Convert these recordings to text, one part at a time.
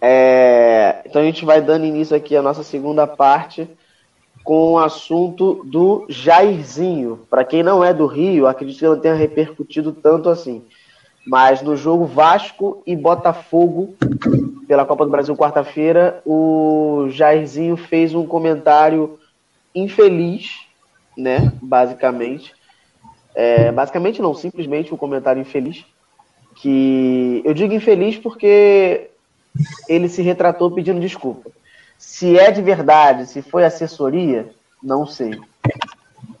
É, então a gente vai dando início aqui à nossa segunda parte com o assunto do Jairzinho. Para quem não é do Rio, acredito que não tenha repercutido tanto assim. Mas no jogo Vasco e Botafogo, pela Copa do Brasil quarta-feira, o Jairzinho fez um comentário infeliz, né? Basicamente. É, basicamente não, simplesmente um comentário infeliz. Que eu digo infeliz porque ele se retratou pedindo desculpa. Se é de verdade, se foi assessoria, não sei.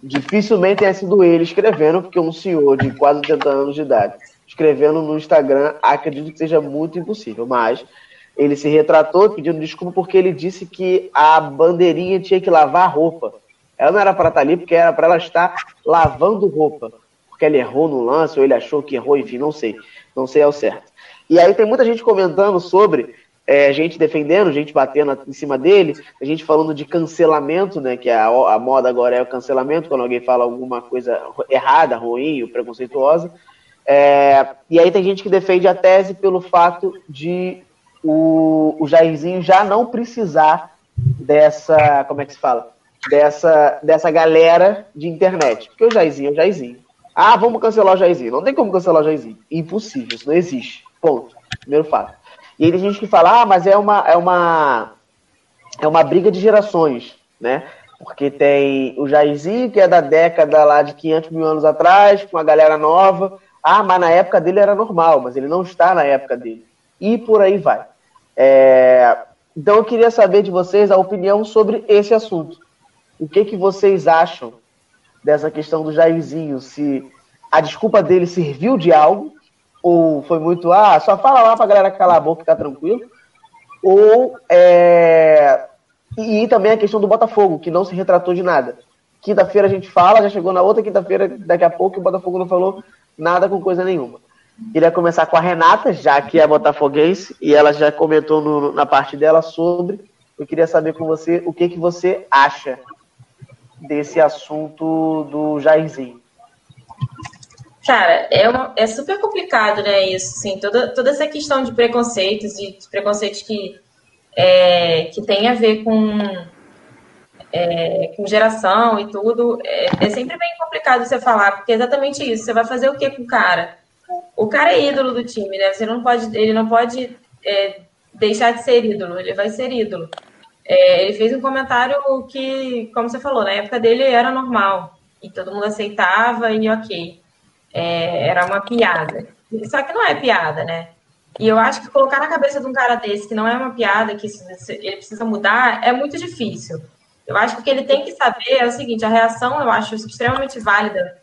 Dificilmente tenha sido ele escrevendo, porque um senhor de quase 80 anos de idade escrevendo no Instagram, acredito que seja muito impossível. Mas ele se retratou pedindo desculpa porque ele disse que a bandeirinha tinha que lavar a roupa. Ela não era para estar ali porque era para ela estar lavando roupa. Porque ela errou no lance, ou ele achou que errou, enfim, não sei. Não sei ao certo. E aí tem muita gente comentando sobre é, gente defendendo, gente batendo em cima dele, a gente falando de cancelamento, né? Que a, a moda agora é o cancelamento, quando alguém fala alguma coisa errada, ruim ou preconceituosa. É, e aí tem gente que defende a tese pelo fato de o, o Jairzinho já não precisar dessa, como é que se fala? Dessa, dessa galera de internet. Porque o Jairzinho é o Jairzinho. Ah, vamos cancelar o Jairzinho. Não tem como cancelar o Jairzinho. Impossível, isso não existe. Ponto. Primeiro fato. E aí tem gente que fala, ah, mas é uma, é uma, é uma briga de gerações, né? Porque tem o Jairzinho, que é da década lá de 500 mil anos atrás, com a galera nova. Ah, mas na época dele era normal, mas ele não está na época dele. E por aí vai. É... Então eu queria saber de vocês a opinião sobre esse assunto. O que, que vocês acham dessa questão do Jairzinho? Se a desculpa dele serviu de algo ou foi muito, ah, só fala lá pra galera calar a boca e ficar tranquilo, ou é... e também a questão do Botafogo, que não se retratou de nada. Quinta-feira a gente fala, já chegou na outra quinta-feira, daqui a pouco o Botafogo não falou nada com coisa nenhuma. Queria começar com a Renata, já que é botafoguense, e ela já comentou no, na parte dela sobre. Eu queria saber com você o que, que você acha desse assunto do Jairzinho. Cara, é, uma, é super complicado, né, isso, assim, toda, toda essa questão de preconceitos e de preconceitos que, é, que tem a ver com, é, com geração e tudo, é, é, sempre bem complicado você falar, porque é exatamente isso, você vai fazer o que com o cara? O cara é ídolo do time, né, você não pode, ele não pode é, deixar de ser ídolo, ele vai ser ídolo. É, ele fez um comentário que, como você falou, na época dele era normal, e todo mundo aceitava e ok é, era uma piada. Só que não é piada, né? E eu acho que colocar na cabeça de um cara desse que não é uma piada, que ele precisa mudar, é muito difícil. Eu acho que o que ele tem que saber é o seguinte: a reação eu acho extremamente válida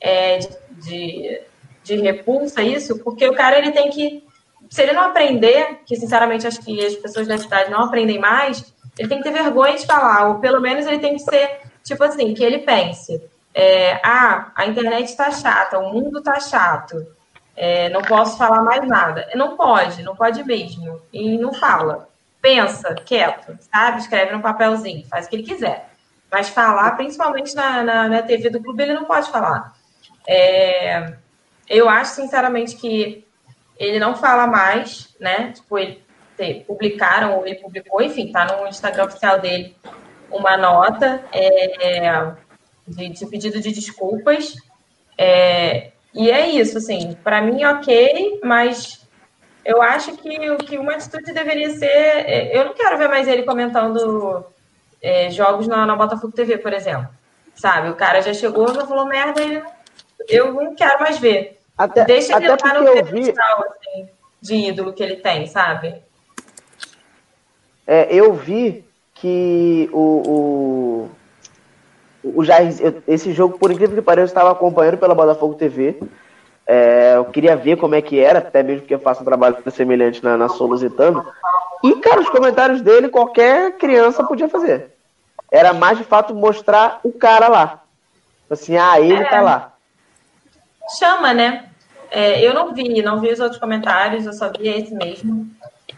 é, de, de, de repulsa isso, porque o cara ele tem que. Se ele não aprender, que sinceramente acho que as pessoas da cidade não aprendem mais, ele tem que ter vergonha de falar, ou pelo menos ele tem que ser, tipo assim, que ele pense é, ah, a internet está chata, o mundo está chato, é, não posso falar mais nada. Não pode, não pode mesmo. E não fala. Pensa, quieto, sabe? Escreve no papelzinho, faz o que ele quiser. Mas falar, principalmente na, na, na TV do clube, ele não pode falar. É, eu acho, sinceramente, que ele não fala mais, né? Tipo, ele te, publicaram, ou ele publicou, enfim, tá no Instagram oficial dele uma nota. É, de, de pedido de desculpas. É, e é isso, assim, para mim, ok, mas eu acho que, que uma atitude deveria ser. É, eu não quero ver mais ele comentando é, jogos na, na Botafogo TV, por exemplo. Sabe? O cara já chegou, já falou merda, e eu não quero mais ver. Até, Deixa ele até lá no pedestal vi... assim, de ídolo que ele tem, sabe? É, eu vi que o, o o Jair, esse jogo, por incrível que pareça, eu estava acompanhando pela Botafogo TV. É, eu queria ver como é que era, até mesmo porque eu faço um trabalho semelhante na, na Solusitano. E, cara, os comentários dele, qualquer criança podia fazer. Era mais de fato mostrar o cara lá. Assim, ah, ele é, tá lá. Chama, né? É, eu não vi, não vi os outros comentários, eu só vi esse mesmo.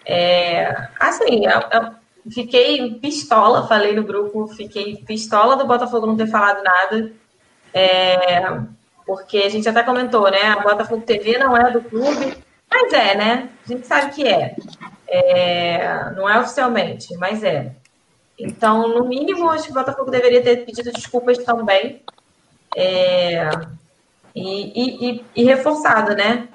É, assim, é, é fiquei pistola, falei no grupo, fiquei pistola do Botafogo não ter falado nada. É, porque a gente até comentou, né? A Botafogo TV não é do clube, Mas é, né? A gente sabe que é. é. Não é oficialmente, mas é. Então, no mínimo, acho que o Botafogo deveria ter pedido desculpas também. É, e, e, e, reforçado, né?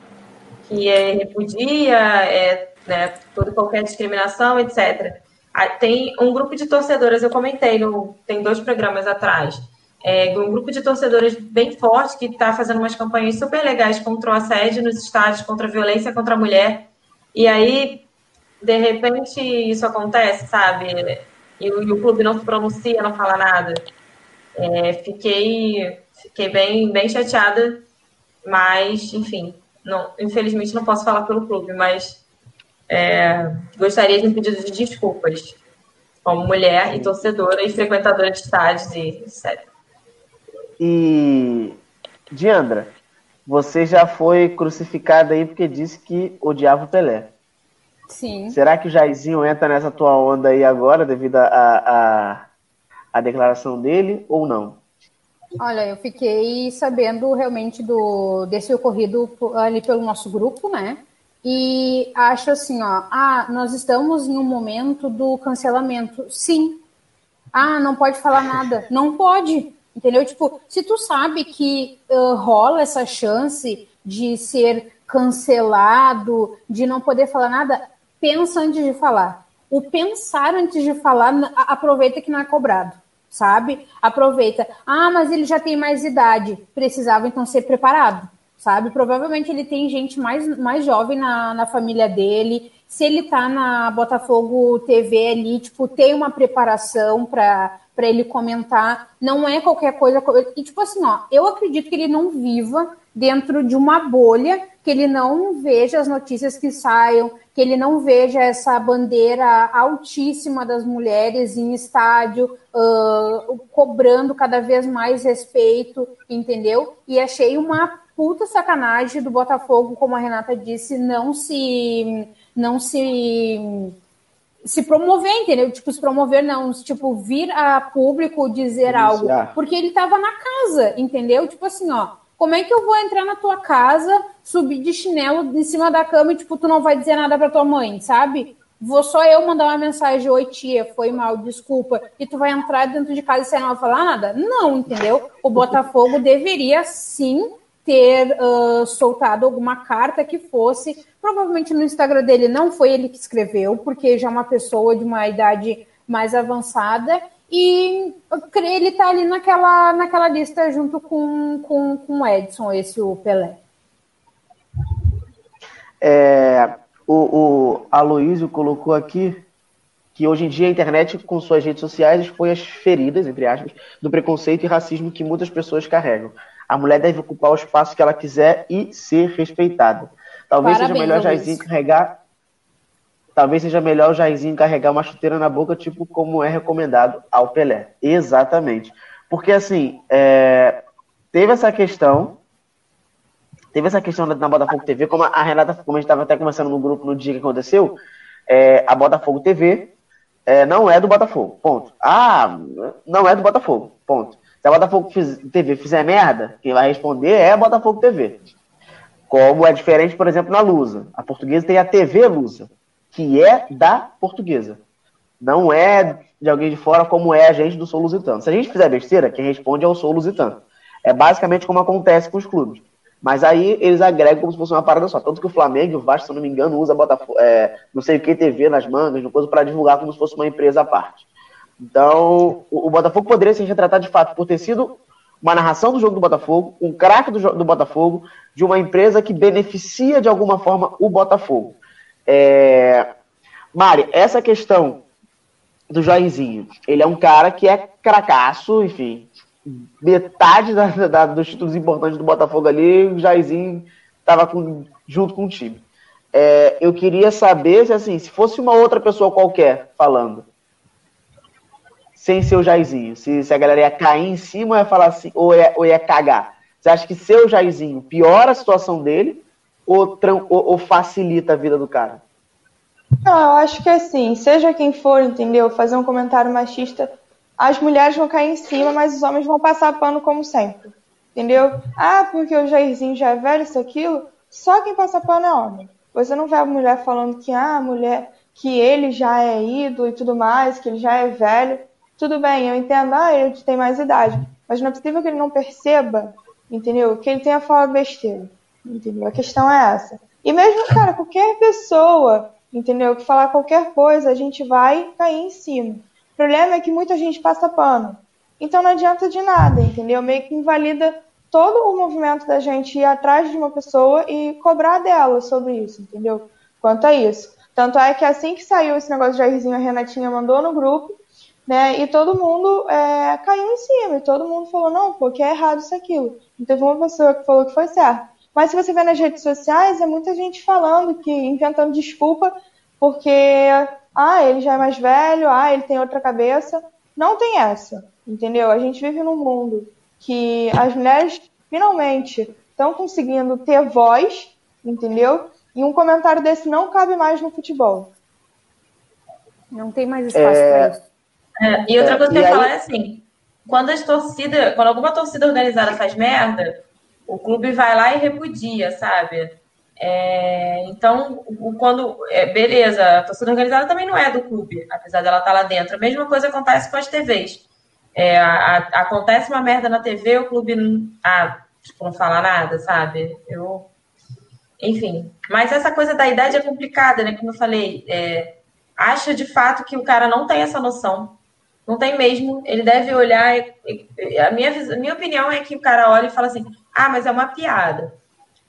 Que é, repudia é, né, toda qualquer discriminação, etc. Ah, tem um grupo de torcedoras, eu comentei, no, tem dois programas atrás, é, um grupo de torcedoras bem forte que está fazendo umas campanhas super legais contra o assédio nos estádios, contra a violência contra a mulher. E aí, de repente, isso acontece, sabe? E, e o clube não se pronuncia, não fala nada. É, fiquei fiquei bem, bem chateada, mas, enfim, não, infelizmente não posso falar pelo clube, mas é, gostaria de um pedido de desculpas como mulher e torcedora e frequentadora de estádios e etc. E, Diandra, você já foi crucificada aí porque disse que odiava o Pelé. Sim. Será que o Jairzinho entra nessa tua onda aí agora, devido a, a, a declaração dele, ou não? Olha, eu fiquei sabendo realmente do desse ocorrido ali pelo nosso grupo, né? E acho assim, ó, ah, nós estamos em um momento do cancelamento. Sim. Ah, não pode falar nada. Não pode. Entendeu? Tipo, se tu sabe que uh, rola essa chance de ser cancelado, de não poder falar nada, pensa antes de falar. O pensar antes de falar, aproveita que não é cobrado sabe? Aproveita. Ah, mas ele já tem mais idade. Precisava então ser preparado, sabe? Provavelmente ele tem gente mais, mais jovem na, na família dele. Se ele tá na Botafogo TV ali, tipo, tem uma preparação para ele comentar, não é qualquer coisa. E tipo assim, ó, eu acredito que ele não viva dentro de uma bolha, que ele não veja as notícias que saiam, que ele não veja essa bandeira altíssima das mulheres em estádio, uh, cobrando cada vez mais respeito, entendeu? E achei uma puta sacanagem do Botafogo, como a Renata disse, não se não se se promover, entendeu? Tipo, se promover não, tipo, vir a público dizer algo, porque ele tava na casa, entendeu? Tipo assim, ó, como é que eu vou entrar na tua casa, subir de chinelo em cima da cama e, tipo, tu não vai dizer nada pra tua mãe, sabe? Vou só eu mandar uma mensagem, oi tia, foi mal, desculpa, e tu vai entrar dentro de casa sem não falar nada? Não, entendeu? O Botafogo deveria sim ter uh, soltado alguma carta que fosse. Provavelmente no Instagram dele não foi ele que escreveu, porque já é uma pessoa de uma idade mais avançada e ele tá ali naquela, naquela lista junto com, com, com o Edson, esse o Pelé. É, o, o Aloysio colocou aqui que hoje em dia a internet, com suas redes sociais, expõe as feridas, entre aspas, do preconceito e racismo que muitas pessoas carregam. A mulher deve ocupar o espaço que ela quiser e ser respeitada. Talvez Parabéns, seja melhor Jairzinho carregar Talvez seja melhor o Jairzinho carregar uma chuteira na boca, tipo como é recomendado ao Pelé. Exatamente. Porque, assim, é... teve essa questão. Teve essa questão na Botafogo TV, como a Renata, como a gente estava até conversando no grupo no dia que aconteceu, é, a Botafogo TV é, não é do Botafogo. Ponto. Ah, não é do Botafogo. Ponto. Se a Botafogo TV fizer merda, quem vai responder é a Botafogo TV. Como é diferente, por exemplo, na Lusa. A portuguesa tem a TV Lusa que é da portuguesa. Não é de alguém de fora como é a gente do Sou Lusitano. Se a gente fizer besteira, quem responde é o Sou Lusitano. É basicamente como acontece com os clubes. Mas aí eles agregam como se fosse uma parada só. Tanto que o Flamengo e o Vasco, se eu não me engano, usa Botafogo, é, não sei o que TV nas mangas, no coisa para divulgar como se fosse uma empresa à parte. Então, o, Botafogo poderia se retratar de fato por ter sido uma narração do jogo do Botafogo, um craque do, do Botafogo, de uma empresa que beneficia de alguma forma o Botafogo. É... Mari, essa questão do Jairzinho, ele é um cara que é cracaço, enfim, metade da, da, dos títulos importantes do Botafogo ali, o Jairzinho estava junto com o time. É, eu queria saber se, assim, se fosse uma outra pessoa qualquer falando, sem ser o Jairzinho, se, se a galera ia cair em cima ou ia falar assim, ou ia, ou ia cagar. Você acha que ser o Jairzinho piora a situação dele ou, ou, ou facilita a vida do cara? Não, eu acho que assim, seja quem for, entendeu? Fazer um comentário machista, as mulheres vão cair em cima, mas os homens vão passar pano como sempre. Entendeu? Ah, porque o Jairzinho já é velho, isso, aquilo. Só quem passa pano é homem. Você não vê a mulher falando que ah, a mulher, que ele já é ídolo e tudo mais, que ele já é velho. Tudo bem, eu entendo, ah, ele tem mais idade. Mas não é possível que ele não perceba, entendeu? Que ele tenha falado besteira. Entendeu? A questão é essa. E mesmo, cara, qualquer pessoa, entendeu? Que falar qualquer coisa, a gente vai cair em cima. O problema é que muita gente passa pano. Então não adianta de nada, entendeu? Meio que invalida todo o movimento da gente ir atrás de uma pessoa e cobrar dela sobre isso, entendeu? Quanto a isso. Tanto é que assim que saiu esse negócio de Jairzinho, a Renatinha mandou no grupo, né? E todo mundo é, caiu em cima, e todo mundo falou, não, pô, que é errado isso aquilo. Não teve uma pessoa que falou que foi certo. Mas se você vê nas redes sociais, é muita gente falando que, inventando desculpa, porque ah, ele já é mais velho, ah, ele tem outra cabeça. Não tem essa, entendeu? A gente vive num mundo que as mulheres finalmente estão conseguindo ter voz, entendeu? E um comentário desse não cabe mais no futebol. Não tem mais espaço é... para isso. É, e outra coisa que eu ia falar é assim: quando as torcidas, quando alguma torcida organizada faz merda, o clube vai lá e repudia, sabe? É, então, o, quando. É, beleza, a torcida organizada também não é do clube, apesar dela estar tá lá dentro. A mesma coisa acontece com as TVs. É, a, a, acontece uma merda na TV, o clube não, ah, tipo, não fala nada, sabe? Eu. Enfim. Mas essa coisa da idade é complicada, né? Como eu falei, é, acho de fato que o cara não tem essa noção. Não tem mesmo. Ele deve olhar. A minha, a minha opinião é que o cara olha e fala assim: ah, mas é uma piada.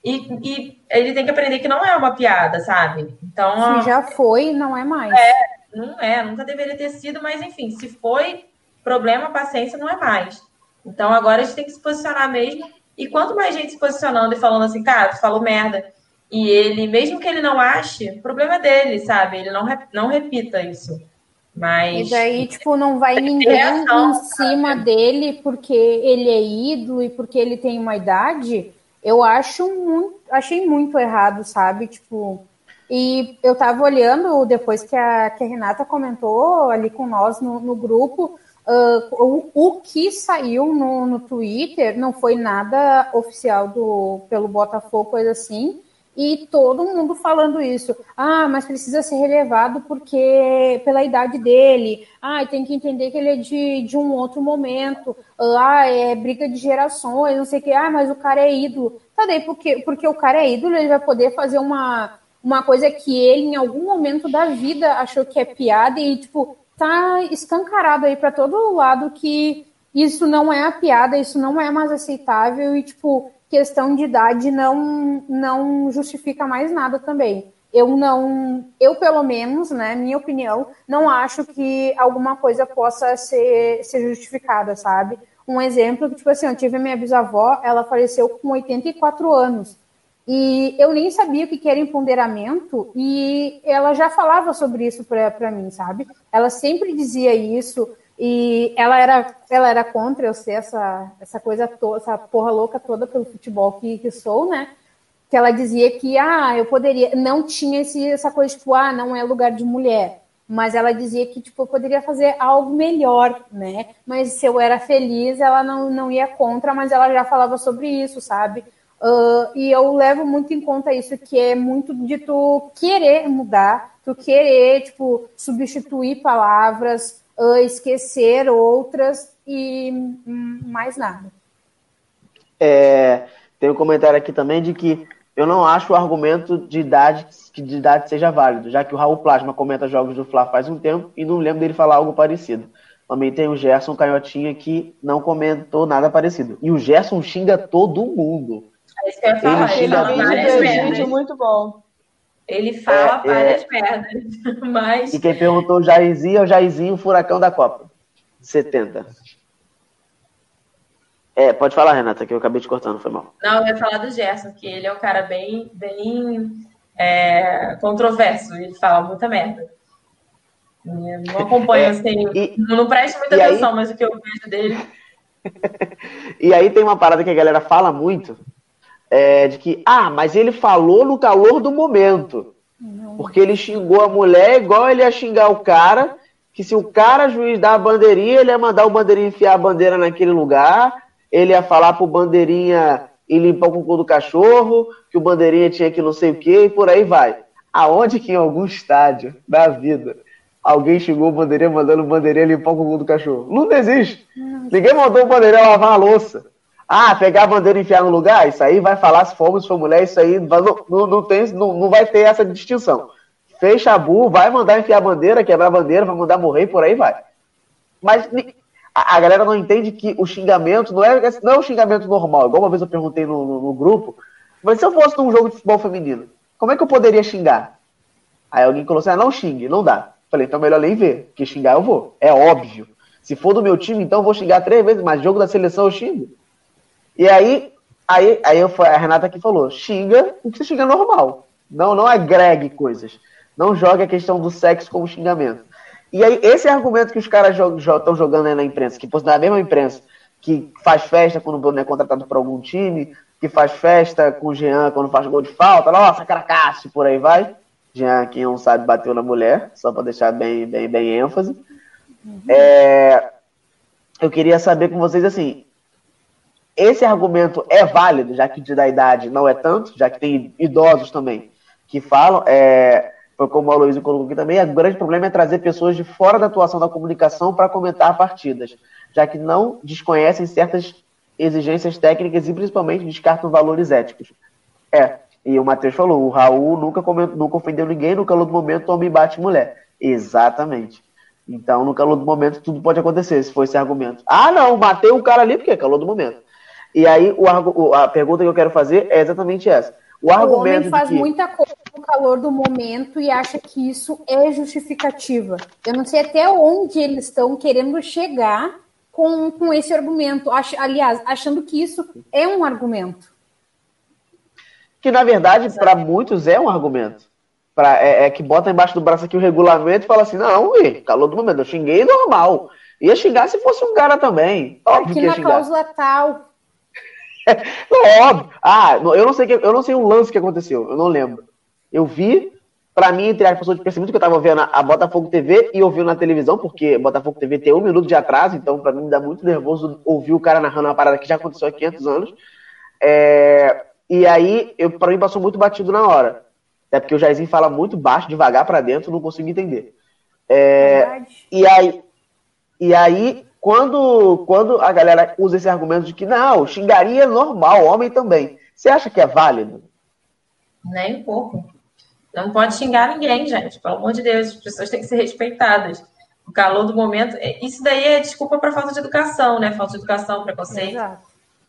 E, e ele tem que aprender que não é uma piada, sabe? Então. Se já foi, não é mais. É, não é, nunca deveria ter sido, mas enfim, se foi problema, paciência não é mais. Então agora a gente tem que se posicionar mesmo. E quanto mais gente se posicionando e falando assim, cara, tu falou merda. E ele, mesmo que ele não ache, o problema é dele, sabe? Ele não, não repita isso. Mas. E daí, tipo, não vai ninguém reação, em cima sabe? dele porque ele é ídolo e porque ele tem uma idade. Eu acho muito, achei muito errado, sabe? Tipo, e eu tava olhando depois que a, que a Renata comentou ali com nós no, no grupo, uh, o, o, que saiu no, no Twitter não foi nada oficial do, pelo Botafogo, coisa assim, e todo mundo falando isso. Ah, mas precisa ser relevado porque pela idade dele. Ah, tem que entender que ele é de, de um outro momento. Ah, é briga de gerações, não sei o que. Ah, mas o cara é ídolo. Tá daí, porque, porque o cara é ídolo, ele vai poder fazer uma, uma coisa que ele, em algum momento da vida, achou que é piada e, tipo, tá escancarado aí para todo lado que isso não é a piada, isso não é mais aceitável e, tipo, questão de idade não, não justifica mais nada também. Eu não, eu pelo menos, né, minha opinião, não acho que alguma coisa possa ser, ser justificada, sabe? Um exemplo que, tipo assim, eu tive minha bisavó, ela faleceu com 84 anos. E eu nem sabia o que era empoderamento e ela já falava sobre isso para mim, sabe? Ela sempre dizia isso, e ela era, ela era contra eu ser essa, essa coisa toda, essa porra louca toda pelo futebol que, que sou, né? Que ela dizia que, ah, eu poderia, não tinha esse, essa coisa, tipo, ah, não é lugar de mulher. Mas ela dizia que, tipo, eu poderia fazer algo melhor, né? Mas se eu era feliz, ela não, não ia contra, mas ela já falava sobre isso, sabe? Uh, e eu levo muito em conta isso, que é muito de tu querer mudar, tu querer, tipo, substituir palavras, uh, esquecer outras e hum, mais nada. É, tem um comentário aqui também de que eu não acho o argumento de idade que de idade seja válido, já que o Raul Plasma comenta jogos do Fla faz um tempo e não lembro dele falar algo parecido. Também tem o Gerson Canhotinha que não comentou nada parecido. E o Gerson xinga todo mundo. É isso que eu ia falar. Ele xinga ele vídeo muito bom. Ele fala é, várias é... merdas, mas... E quem perguntou o Jairzinho é o Jairzinho Furacão da Copa, 70. É, pode falar, Renata, que eu acabei te cortando, foi mal. Não, eu ia falar do Gerson, que ele é um cara bem, bem é, controverso, ele fala muita merda. Eu não acompanho, é, assim, e, não presto muita atenção, aí... mas o que eu vejo dele... e aí tem uma parada que a galera fala muito, é, de que, ah, mas ele falou no calor do momento. Porque ele xingou a mulher igual ele ia xingar o cara, que se o cara juiz dar a bandeirinha, ele ia mandar o bandeirinha enfiar a bandeira naquele lugar, ele ia falar pro bandeirinha e limpar o cocô do cachorro, que o bandeirinha tinha que não sei o que, e por aí vai. Aonde que em algum estádio da vida alguém chegou o bandeirinha mandando o bandeirinha limpar o cocô do cachorro? Não existe. Ninguém mandou o bandeirinha lavar a louça. Ah, pegar a bandeira e enfiar no lugar? Isso aí vai falar se for homem, se for mulher, isso aí não, não, não, tem, não, não vai ter essa distinção. Fez chabu, vai mandar enfiar a bandeira, quebrar a bandeira, vai mandar morrer, por aí vai. Mas a, a, galera não entende que o xingamento não é, não é um xingamento normal. Igual uma vez eu perguntei no, no, no grupo, mas se eu fosse num jogo de futebol feminino, como é que eu poderia xingar? Aí alguém falou assim: ah, não xingue, não dá. Falei, então melhor nem ver, porque xingar eu vou. É óbvio. Se for do meu time, então eu vou xingar três vezes, mas jogo da seleção eu xingo. E aí, aí, aí eu, a Renata aqui falou: xinga o que você xinga normal. Não, não agregue coisas. Não jogue a questão do sexo como xingamento. E aí, esse é argumento que os caras estão jogando aí na imprensa, que na mesma imprensa que faz festa quando o Bruno é contratado por algum time, que faz festa com o Jean quando faz gol de falta, nossa, caracasse, por aí vai. Jean, quem não sabe, bateu na mulher, só para deixar bem, bem, bem ênfase. Uhum. É, eu queria saber com vocês, assim, esse argumento é válido, já que de da idade não é tanto, já que tem idosos também que falam, é, foi como o Aloysio colocou aqui também, o grande problema é trazer pessoas de fora da atuação da comunicação para comentar partidas, já que não desconhecem certas exigências técnicas e principalmente descartam valores éticos. É, e o Matheus falou, o Raul nunca, comentou, nunca ofendeu ninguém, no calor do momento homem bate mulher. Exatamente. Então, no calor do momento, tudo pode acontecer, se for esse argumento. Ah, não, matei o cara ali porque é calor do momento. E aí, o, a pergunta que eu quero fazer é exatamente essa. O, argumento o homem faz que... muita coisa no calor do momento e acha que isso é justificativa. Eu não sei até onde eles estão querendo chegar com, com esse argumento. Ach, aliás, achando que isso é um argumento. Que, na verdade, para muitos é um argumento. Pra, é, é, que bota embaixo do braço aqui o regulamento e fala assim: não, ui, calor do momento, eu xinguei normal. Ia xingar se fosse um cara também. Óbvio aqui na cláusula tal, não, óbvio. Ah, eu não sei que, eu não sei um lance que aconteceu, eu não lembro. Eu vi, para mim, entre as pessoas de perceber que eu tava vendo a Botafogo TV e ouvindo na televisão, porque Botafogo TV tem um minuto de atraso, então para mim dá muito nervoso ouvir o cara narrando uma parada que já aconteceu há 500 anos. É, e aí, eu, pra mim passou muito batido na hora. Até porque o Jairzinho fala muito baixo, devagar para dentro, não consigo entender. É, e aí, e aí quando, quando a galera usa esse argumento de que não, xingaria é normal, homem também, você acha que é válido? Nem um pouco. Não pode xingar ninguém, gente. Pelo amor de Deus, as pessoas têm que ser respeitadas. O calor do momento. É, isso daí é desculpa para falta de educação, né? Falta de educação, preconceito.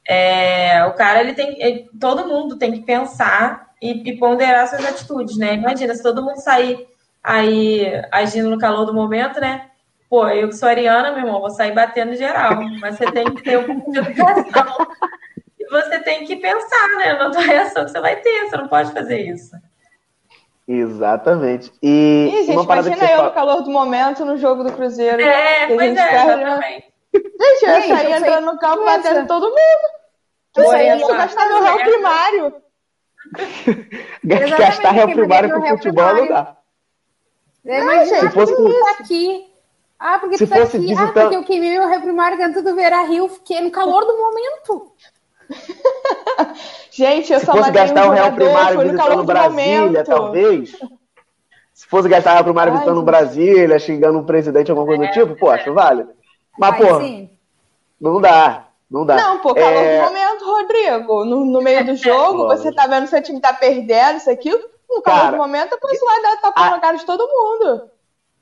É, o cara, ele tem. todo mundo tem que pensar e, e ponderar suas atitudes, né? Imagina, se todo mundo sair aí agindo no calor do momento, né? Pô, eu que sou ariana, meu irmão, vou sair batendo geral. Mas você tem que ter um pouco de educação. e você tem que pensar, né? Na tua reação que você vai ter. Você não pode fazer isso. Exatamente. E Ih, gente, imagina eu fala... no calor do momento no jogo do Cruzeiro. É, pois é, exatamente. Gente, eu ia sair entrando no campo batendo todo mundo. Eu ia gastar meu réu primário. gastar réu primário pro futebol não dá. Imagina, se fosse aqui ah, porque Se tu tá aqui. Visitando... Ah, porque eu queimei meu réu primário dentro do Vera Rio, fiquei no calor do momento. Gente, eu Se só fosse gastar um real primário visitando Brasília, talvez. Se fosse gastar o real primário Ai, visitando gente. Brasília, xingando um presidente, alguma coisa do tipo, pô, acho válido. Mas, pô, não dá. Não dá. Não, pô, calor é... do momento, Rodrigo. No, no meio do jogo, você tá vendo seu time tá perdendo, isso aqui. No calor Cara, do momento, depois você vai dar tapa a... na cara de todo mundo.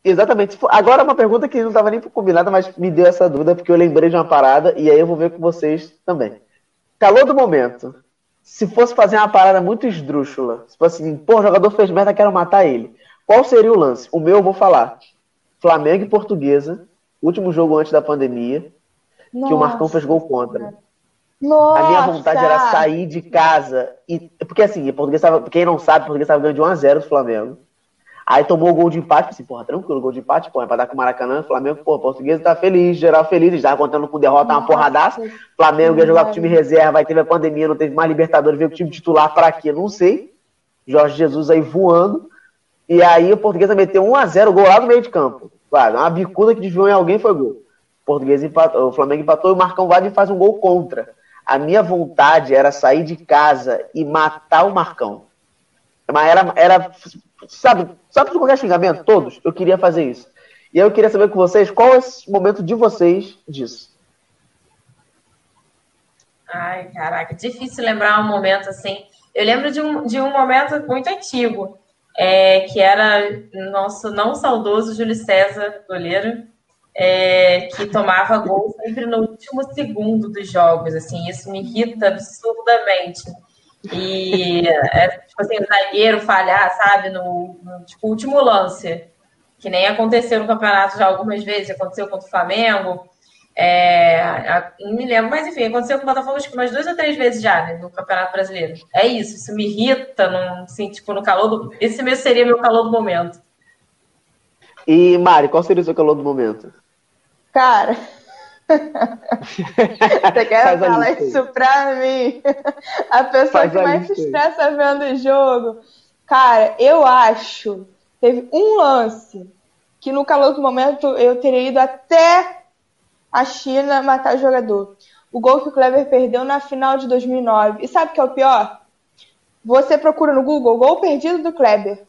Exatamente. Agora uma pergunta que não estava nem combinada, mas me deu essa dúvida porque eu lembrei de uma parada e aí eu vou ver com vocês também. Calor do momento. Se fosse fazer uma parada muito esdrúxula, se fosse assim, pô, o jogador fez merda, quero matar ele. Qual seria o lance? O meu eu vou falar. Flamengo e Portuguesa, último jogo antes da pandemia, Nossa. que o Marcão fez gol contra. Nossa. A minha vontade era sair de casa e porque assim, português tava, quem não sabe, português estava ganhando de 1 a 0 do Flamengo. Aí tomou o gol de empate, assim, porra, tranquilo, gol de empate, porra, é pra dar com o Maracanã, Flamengo, porra, português tá feliz, geral feliz, já contando com derrota, uma porradaça, Flamengo ia jogar com o time reserva, aí teve a pandemia, não teve mais Libertadores, veio com o time titular pra quê, não sei, Jorge Jesus aí voando, e aí o português meteu 1x0, gol lá no meio de campo, claro, uma bicuda que desviou em alguém foi gol, o português empatou, o Flamengo empatou e o Marcão Vade faz um gol contra, a minha vontade era sair de casa e matar o Marcão. Mas era, era sabe, sabe qualquer xingamento? Todos. Eu queria fazer isso. E aí eu queria saber com vocês qual é o momento de vocês disso. Ai, caraca, difícil lembrar um momento assim. Eu lembro de um, de um momento muito antigo, é, que era nosso não saudoso Júlio César, goleiro, é, que tomava gol sempre no último segundo dos jogos. Assim, isso me irrita absurdamente. E é, tipo assim, o zagueiro falhar, sabe, no, no tipo, último lance, que nem aconteceu no campeonato já algumas vezes, aconteceu contra o Flamengo. É, não me lembro, mas enfim, aconteceu com o Botafogo acho que umas duas ou três vezes já, né, no Campeonato Brasileiro. É isso, isso me irrita, não, assim, tipo, no calor do. Esse mesmo seria meu calor do momento. E, Mari, qual seria o seu calor do momento? Cara. Você quer falar isso pra mim? A pessoa Faz que mais se estressa vendo o jogo. Cara, eu acho. Teve um lance que no calor do momento eu teria ido até a China matar o jogador. O gol que o Kleber perdeu na final de 2009. E sabe o que é o pior? Você procura no Google gol perdido do Kleber.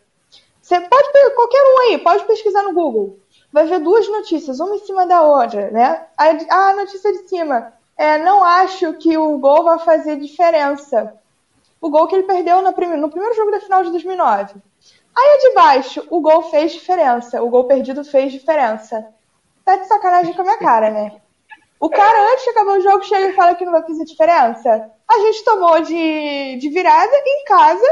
Você pode qualquer um aí, pode pesquisar no Google. Vai ver duas notícias, uma em cima da outra, né? A, a notícia de cima é não acho que o gol vai fazer diferença. O gol que ele perdeu no primeiro, no primeiro jogo da final de 2009. Aí a de baixo, o gol fez diferença. O gol perdido fez diferença tá de sacanagem com a minha cara, né? O cara, antes de acabar o jogo, chega e fala que não vai fazer diferença. A gente tomou de, de virada em casa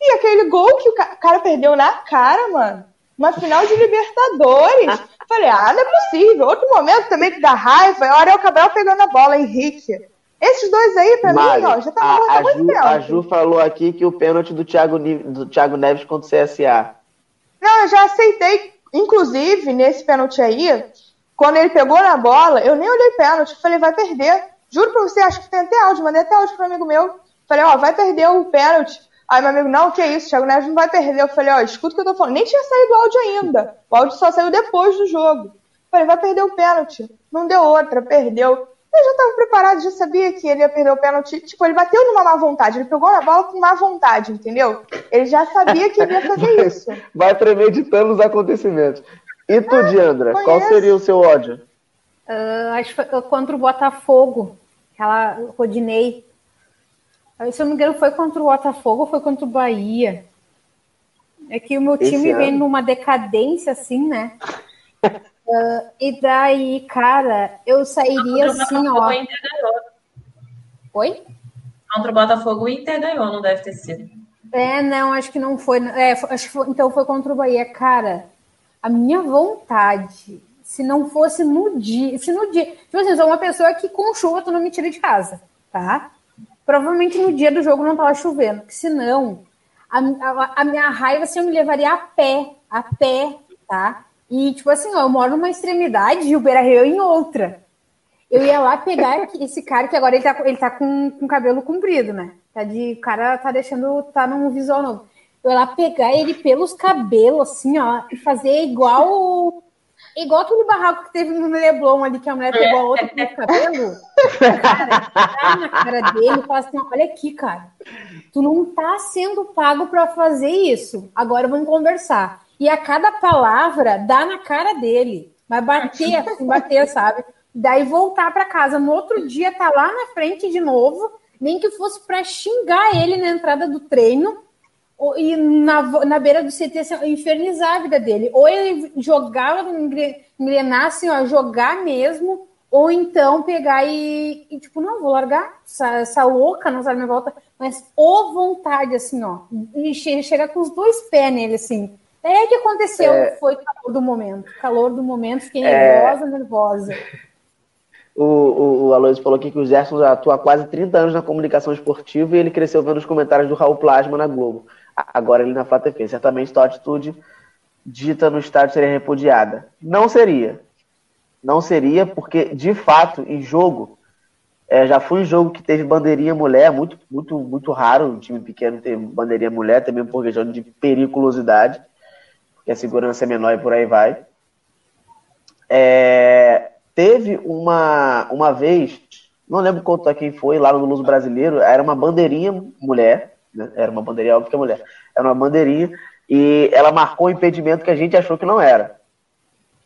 e aquele gol que o cara perdeu na cara, mano. Uma final de Libertadores. Falei, ah, não é possível. Outro momento também que dá raiva é o Ariel Cabral pegando a bola, Henrique. Esses dois aí, pra Mário, mim, ó, já tá a, a, Ju, tempo. a Ju falou aqui que o pênalti do Thiago, do Thiago Neves contra o CSA. Não, eu já aceitei. Inclusive, nesse pênalti aí, quando ele pegou na bola, eu nem olhei pênalti. Falei, vai perder. Juro pra você, acho que tem até áudio. Mandei até áudio pro amigo meu. Falei, ó, vai perder o pênalti. Aí meu amigo, não, que é isso, Thiago Neves não vai perder. Eu falei, ó, escuta o que eu tô falando. Nem tinha saído o áudio ainda. O áudio só saiu depois do jogo. Falei, vai perder o pênalti. Não deu outra, perdeu. Eu já tava preparado, já sabia que ele ia perder o pênalti. Tipo, ele bateu numa má vontade. Ele pegou na bola com má vontade, entendeu? Ele já sabia que ele ia fazer isso. Vai premeditando os acontecimentos. E tu, ah, Diandra, qual seria o seu ódio? Uh, acho que foi contra o Botafogo, aquela Rodinei. Se eu não me engano, foi contra o Botafogo ou foi contra o Bahia? É que o meu time vem numa decadência assim, né? uh, e daí, cara, eu sairia assim, ó. Oi? Contra o Botafogo, o Inter ganhou, não deve ter sido. É, não, acho que não foi. É, acho que foi, então foi contra o Bahia. Cara, a minha vontade, se não fosse no dia, se no dia, tipo assim, eu sou uma pessoa que com chuva tu não me tira de casa, tá? Provavelmente no dia do jogo não tava chovendo, porque senão a, a, a minha raiva assim, eu me levaria a pé, a pé, tá? E tipo assim, ó, eu moro numa extremidade e o Beira Rio em outra. Eu ia lá pegar esse cara que agora ele tá, ele tá com, com cabelo comprido, né? Tá de, o cara tá deixando, tá num visual novo eu lá pegar ele pelos cabelos, assim, ó, e fazer igual. Igual aquele barraco que teve no Leblon ali, que a mulher pegou a outra com o cabelo. Cara, tá na cara dele e fala assim: olha aqui, cara, tu não tá sendo pago para fazer isso. Agora vamos conversar. E a cada palavra dá na cara dele. Vai bater, assim, bater, sabe? Daí voltar para casa. No outro dia tá lá na frente de novo, nem que fosse para xingar ele na entrada do treino e na, na beira do CT assim, infernizar a vida dele. Ou ele jogava, engrenar assim, ó, jogar mesmo, ou então pegar e, e, tipo, não, vou largar essa, essa louca, não sabe minha volta, mas ou vontade, assim, ó, e chega com os dois pés nele, assim. É que aconteceu, é... foi o calor do momento. Calor do momento, fiquei é... nervosa, nervosa. O, o, o Aloysio falou aqui que o Gerson já atua há quase 30 anos na comunicação esportiva e ele cresceu vendo os comentários do Raul Plasma na Globo agora ele na Flá TV. Certamente sua atitude dita no estádio seria repudiada. Não seria. Não seria, porque, de fato, em jogo, é, já foi um jogo que teve bandeirinha mulher, muito, muito, muito raro um time pequeno ter bandeirinha mulher, também por questão de periculosidade, porque a segurança é menor e por aí vai. É, teve uma, uma vez não lembro quanto quem foi, lá no Luso Brasileiro, era uma bandeirinha mulher, né? Era uma bandeirinha, óbvio que é mulher. Era uma bandeirinha, e ela marcou um impedimento que a gente achou que não era.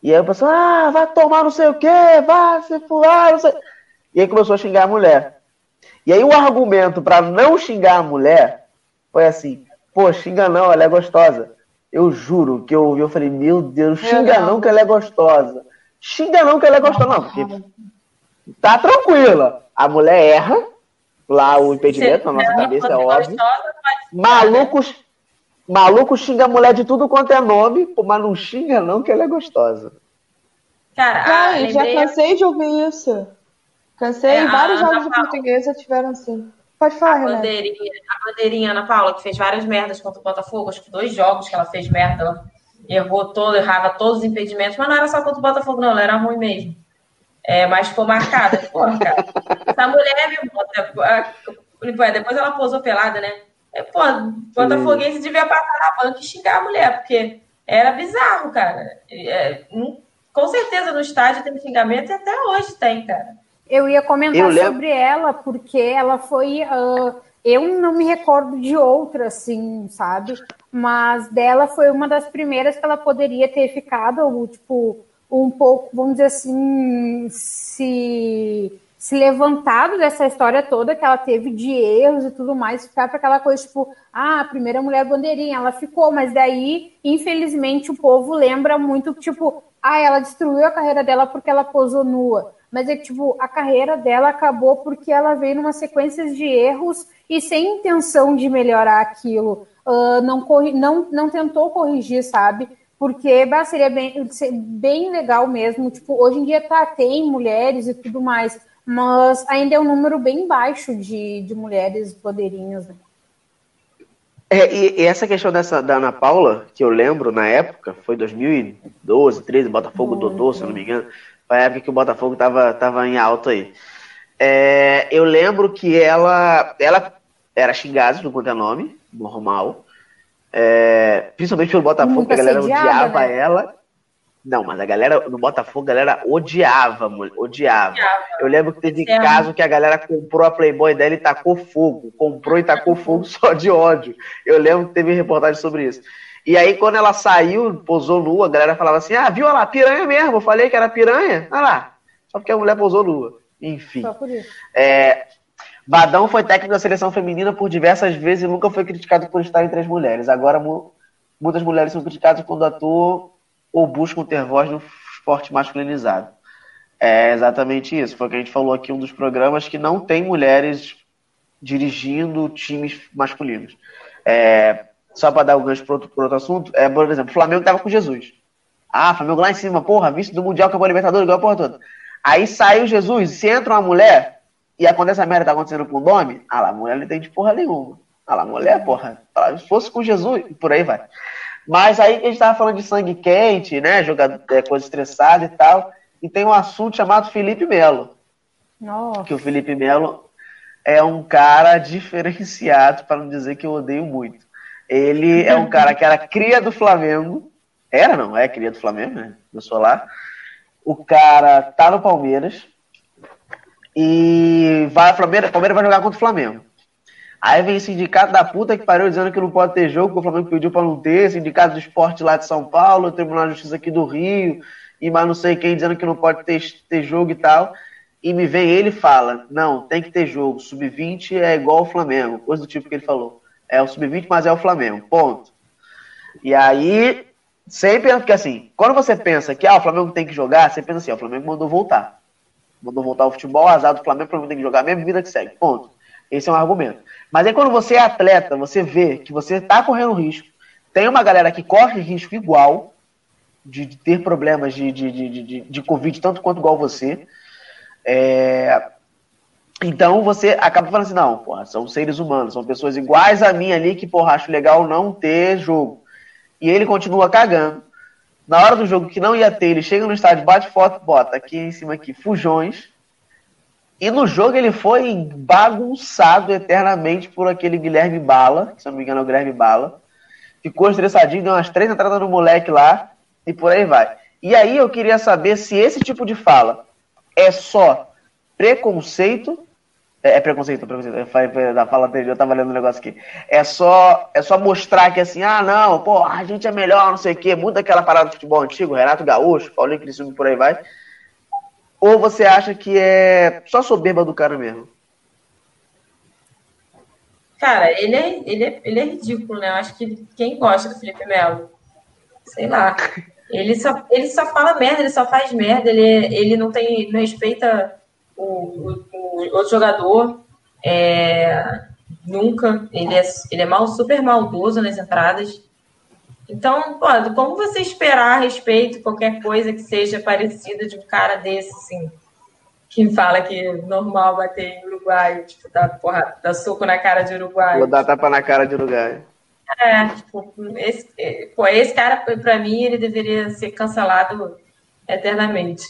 E aí o pessoal, ah, vai tomar não sei o quê, vai se furar, não sei. E aí começou a xingar a mulher. E aí o argumento para não xingar a mulher foi assim, pô, xinga não, ela é gostosa. Eu juro que eu ouvi, eu falei, meu Deus, xinga não que ela é gostosa. Xinga não que ela é gostosa. Não, porque tá tranquila. A mulher erra, lá o impedimento na nossa cabeça, é óbvio. Malucos, maluco xinga a mulher de tudo quanto é nome, mas não xinga não que ela é gostosa. Cara, Ai, ah, já cansei de ouvir isso. Cansei, é, vários jogos de portuguesa tiveram assim. Pode falar, a bandeirinha, a bandeirinha Ana Paula, que fez várias merdas contra o Botafogo, acho que dois jogos que ela fez merda, ela errou todo, errava todos os impedimentos, mas não era só contra o Botafogo, não, ela era ruim mesmo. É, mas ficou marcada. Porra, cara. Essa mulher me bota. Depois ela posou pelada, né? É, pô, Botafoguense devia passar na banca e xingar a mulher, porque era bizarro, cara. É, com certeza no estádio tem xingamento e até hoje tem, cara. Eu ia comentar eu sobre ela, porque ela foi. Uh, eu não me recordo de outra, assim, sabe? Mas dela foi uma das primeiras que ela poderia ter ficado, tipo, um pouco, vamos dizer assim, se, se levantado dessa história toda que ela teve de erros e tudo mais, ficar para aquela coisa tipo, ah, a primeira mulher bandeirinha, ela ficou, mas daí, infelizmente, o povo lembra muito, tipo, ah, ela destruiu a carreira dela porque ela posou nua. Mas é tipo, a carreira dela acabou porque ela veio numa sequência de erros e sem intenção de melhorar aquilo. Uh, não, corri não, não tentou corrigir, sabe? Porque bah, seria bem, bem legal mesmo. Tipo, hoje em dia tá, tem mulheres e tudo mais, mas ainda é um número bem baixo de, de mulheres poderinhas. Né? É, e, e, essa questão dessa da Ana Paula, que eu lembro na época, foi 2012, 13, Botafogo Muito. Dodô, se não me engano. Foi a época que o Botafogo tava, tava em alto aí. É, eu lembro que ela, ela era xingada, não conta nome, normal. É, principalmente pelo Botafogo, que a galera odiava né? ela. Não, mas a galera no Botafogo, a galera odiava, odiava. odiava. Eu lembro que teve é. caso que a galera comprou a Playboy dela e tacou fogo. Comprou e tacou fogo só de ódio. Eu lembro que teve reportagem sobre isso. E aí, quando ela saiu, posou nua, a galera falava assim: Ah, viu olha lá, piranha mesmo. Eu falei que era piranha. Olha lá. Só porque a mulher posou nua. Enfim. Só por isso. É, Vadão foi técnico da seleção feminina por diversas vezes e nunca foi criticado por estar entre as mulheres. Agora, muitas mulheres são criticadas quando atuam ou buscam ter voz no esporte masculinizado. É exatamente isso. Foi o que a gente falou aqui, um dos programas que não tem mulheres dirigindo times masculinos. É, só para dar um gancho para outro, outro, assunto, é, por exemplo, o Flamengo estava com Jesus. Ah, Flamengo lá em cima, porra, vice do Mundial, acabou a Libertadores, igual a porra toda. Aí saiu Jesus, se entra uma mulher, e acontece a merda tá acontecendo com o nome, ah lá, a mulher não entende porra nenhuma. Ah lá, a mulher, porra, se fosse com Jesus, por aí vai. Mas aí a gente tava falando de sangue quente, né? Jogador, é, coisa estressada e tal. E tem um assunto chamado Felipe Melo. Nossa. Que o Felipe Melo é um cara diferenciado, para não dizer que eu odeio muito. Ele é um cara que era cria do Flamengo. Era, não, é cria do Flamengo, né? Do Solar. O cara tá no Palmeiras. E vai, Palmeiras, Palmeiras vai jogar contra o Flamengo. Aí vem sindicato da puta que pariu dizendo que não pode ter jogo, que o Flamengo pediu para não ter, sindicato do esporte lá de São Paulo, Tribunal de Justiça aqui do Rio, e mais não sei quem dizendo que não pode ter, ter jogo e tal. E me vem ele e fala: não, tem que ter jogo, sub-20 é igual ao Flamengo, coisa do tipo que ele falou. É o sub-20, mas é o Flamengo, ponto. E aí, sempre, porque assim, quando você pensa que ah, o Flamengo tem que jogar, você pensa assim: ó, o Flamengo mandou voltar mandou voltar ao futebol, azar do Flamengo, o tem que jogar a mesma vida que segue. Ponto. Esse é um argumento. Mas aí quando você é atleta, você vê que você está correndo risco, tem uma galera que corre risco igual de, de ter problemas de, de, de, de, de, Covid, tanto quanto igual você. É... Então você acaba falando assim, não, porra, são seres humanos, são pessoas iguais a mim ali que, porra, acho legal não ter jogo. E ele continua cagando na hora do jogo que não ia ter, ele chega no estádio, bate foto, bota aqui em cima aqui, fujões. E no jogo ele foi bagunçado eternamente por aquele Guilherme Bala, se não me engano é o Guilherme Bala. Ficou estressadinho, deu umas três entradas no moleque lá e por aí vai. E aí eu queria saber se esse tipo de fala é só preconceito. É, é preconceito, preconceito. Eu falei, da fala anterior, eu tava lendo um negócio aqui. É só, é só mostrar que assim, ah, não, pô, a gente é melhor, não sei o quê. Muda aquela parada do futebol antigo, Renato Gaúcho, Paulinho Criciúma, por aí vai. Ou você acha que é só soberba do cara mesmo? Cara, ele é, ele é, ele é ridículo, né? Eu acho que quem gosta do Felipe Melo, sei lá. Ele só, ele só fala merda, ele só faz merda, ele, ele não tem, não respeita o, o, o outro jogador. É, nunca. Ele é, ele é mal, super maldoso nas entradas. Então, pô, como você esperar a respeito qualquer coisa que seja parecida de um cara desse, assim? que fala que é normal bater em Uruguai, tipo, dar, porra, dar soco na cara de Uruguai. Vou dar tapa na cara de Uruguai. É, tipo, esse, pô, esse cara, pra mim, ele deveria ser cancelado eternamente.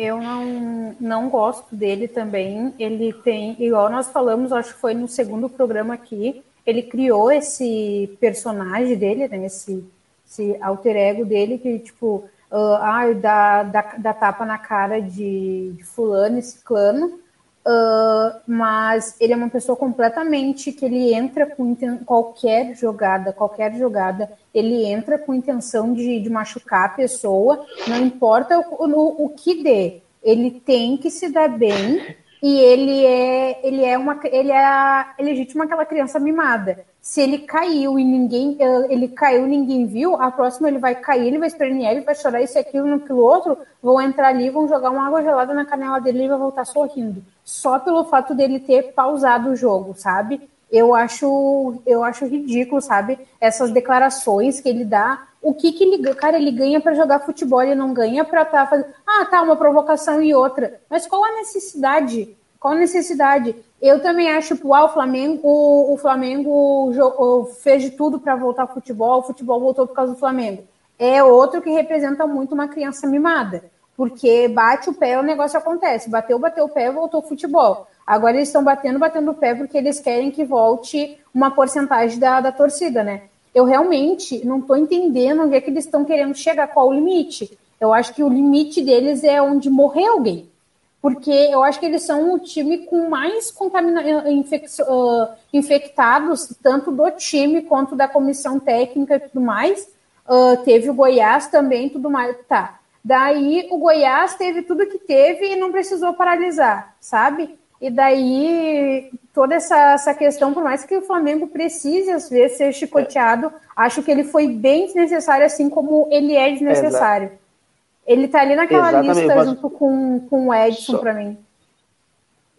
Eu não, não gosto dele também. Ele tem, igual nós falamos, acho que foi no segundo programa aqui, ele criou esse personagem dele, né, esse, esse alter ego dele, que, tipo, uh, ah, dá, dá, dá, tapa na cara de, de fulano e ciclano, uh, mas ele é uma pessoa completamente que ele entra com qualquer jogada, qualquer jogada, ele entra com intenção de, de machucar a pessoa, não importa o, o, o que dê, ele tem que se dar bem e ele é ele é uma ele é, é legítimo aquela criança mimada se ele caiu e ninguém eh, ele caiu ninguém viu, a próxima ele vai cair, ele vai espernear, ele vai chorar isso aquilo, naquilo outro, vão entrar ali, vão jogar uma água gelada na canela dele e vai voltar sorrindo. Só pelo fato dele ter pausado o jogo, sabe? Eu acho eu acho ridículo, sabe? Essas declarações que ele dá. O que que ele, cara, ele ganha para jogar futebol, ele não ganha para tá fazendo, ah, tá, uma provocação e outra. Mas qual a necessidade? Qual a necessidade? Eu também acho que ah, o Flamengo, o, Flamengo fez de tudo para voltar ao futebol, o futebol voltou por causa do Flamengo. É outro que representa muito uma criança mimada, porque bate o pé, o negócio acontece. Bateu, bateu o pé, voltou o futebol. Agora eles estão batendo, batendo o pé porque eles querem que volte uma porcentagem da, da torcida, né? Eu realmente não estou entendendo onde é que eles estão querendo chegar, qual o limite. Eu acho que o limite deles é onde morrer alguém porque eu acho que eles são o time com mais uh, infectados, tanto do time quanto da comissão técnica e tudo mais. Uh, teve o Goiás também, tudo mais. Tá. Daí o Goiás teve tudo que teve e não precisou paralisar, sabe? E daí toda essa, essa questão, por mais que o Flamengo precise às vezes ser chicoteado, acho que ele foi bem desnecessário, assim como ele é desnecessário. Exato. Ele tá ali naquela Exatamente, lista junto com, com o Edson Só... para mim.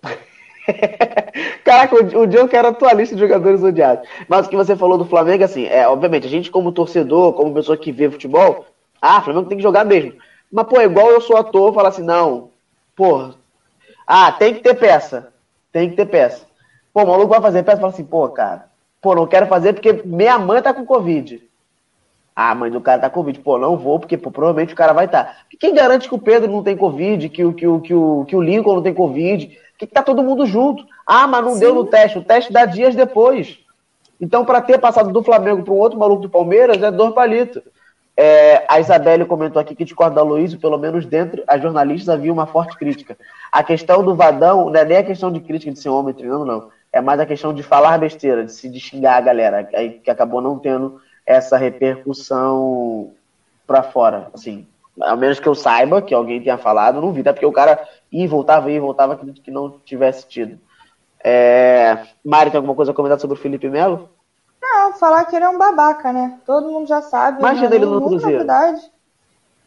Caraca, o, o John quer a tua lista de jogadores odiados. Mas o que você falou do Flamengo, assim, é, obviamente, a gente como torcedor, como pessoa que vê futebol, ah, o Flamengo tem que jogar mesmo. Mas, pô, igual eu sou ator, falar assim, não, pô, ah, tem que ter peça. Tem que ter peça. Pô, o maluco vai fazer peça e fala assim, pô, cara, pô, não quero fazer porque minha mãe tá com Covid. Ah, mãe do cara tá com Covid. Pô, não vou, porque pô, provavelmente o cara vai estar. Tá. Quem garante que o Pedro não tem Covid, que o, que o, que o, que o Lincoln não tem Covid? Que tá todo mundo junto. Ah, mas não Sim. deu no teste. O teste dá dias depois. Então, para ter passado do Flamengo para um outro maluco do Palmeiras, é dor palito. É, a Isabelle comentou aqui que discorda da Luiz, pelo menos dentro as jornalistas havia uma forte crítica. A questão do Vadão não é nem a questão de crítica de ser homem treinando, não. É mais a questão de falar besteira, de se de xingar a galera, que acabou não tendo essa repercussão para fora, assim. Ao menos que eu saiba que alguém tenha falado, não vi, até porque o cara ia voltava, ia voltava, acredito que não tivesse tido. É... Mari, tem alguma coisa a comentar sobre o Felipe Melo? Não, falar que ele é um babaca, né? Todo mundo já sabe. Imagina ele no Cruzeiro. Novidade.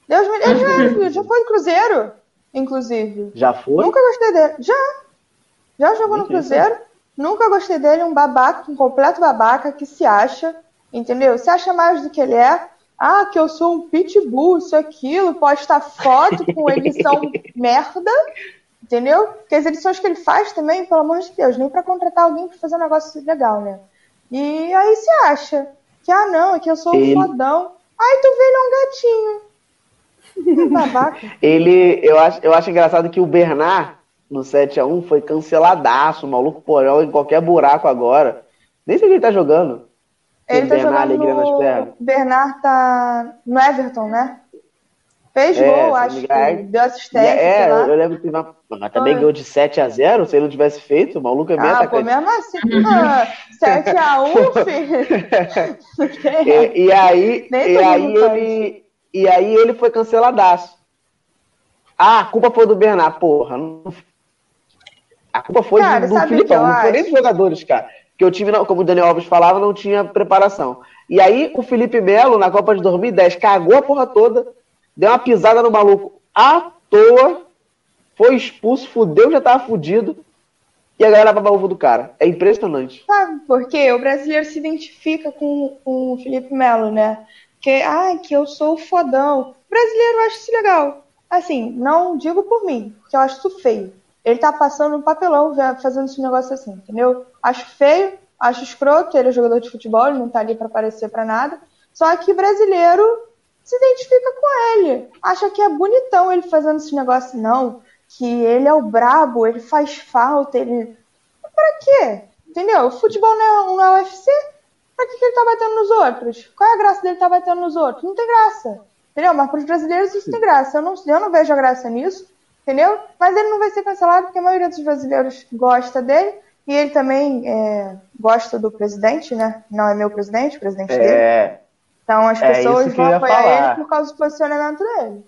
Deus me ele já, já foi no Cruzeiro, inclusive. Já foi? Nunca gostei dele. Já. Já jogou no Cruzeiro. Nunca gostei dele, um babaca, um completo babaca que se acha entendeu? Se acha mais do que ele é, ah, que eu sou um pitbull, isso, aquilo, posta foto com edição merda, entendeu? Porque as edições que ele faz também, pelo amor de Deus, nem para contratar alguém para fazer um negócio legal, né? E aí se acha que, ah, não, é que eu sou um fodão. Aí tu vê ele é um gatinho. Babaca. ele, eu acho, eu acho engraçado que o Bernard, no 7x1, foi canceladaço, maluco porão em qualquer buraco agora. Nem sei quem ele tá jogando. Ele tá jogando no... Bernard tá no Everton, né? Fez É, gol, acho que deu E assistência, é, sei lá. eu, eu lembro que uma, também Ah. ganhou de 7 a 0 se ele não tivesse feito, o maluco é meio Ah, atacante. mesmo assim, ah, 7x1, filho. Não tem E, e aí, e aí ele, e aí ele foi canceladaço. Ah, a culpa foi do Bernard, porra. não- A culpa foi Cara, do, que Filipão, eu não foi nem dos jogadores, cara. Porque o time, não- como o Daniel Alves falava, não tinha preparação. E aí o Felipe Melo, na Copa de 2010, cagou a porra toda, deu uma pisada no maluco à toa, foi expulso, fudeu, já tava fudido. E a galera baba ovo do cara. É impressionante. Sabe por quê? O brasileiro se identifica com, com o Felipe Melo, né? Que, ah, que eu sou fodão. O brasileiro acha isso legal. Assim, não digo por mim, porque eu acho isso feio. Ele tá passando um papelão fazendo esse negócio assim, entendeu? Acho feio, acho escroto, ele é jogador de futebol, ele não tá ali pra aparecer pra nada. Só que brasileiro se identifica com ele. Acha que é bonitão ele fazendo esse negócio, não. Que ele é o brabo, ele faz falta, ele. Pra quê? Entendeu? O futebol não é, não é UFC. Pra que, que ele tá batendo nos outros? Qual é a graça dele tá batendo nos outros? Não tem graça. Entendeu? Mas pros brasileiros isso tem graça. Eu não, eu não vejo a graça nisso. Entendeu? Mas ele não vai ser cancelado porque a maioria dos brasileiros gosta dele. E ele também é, gosta do presidente, né? Não é meu presidente, o presidente dele. É. Então as é pessoas vão ia apoiar falar. ele por causa do posicionamento dele.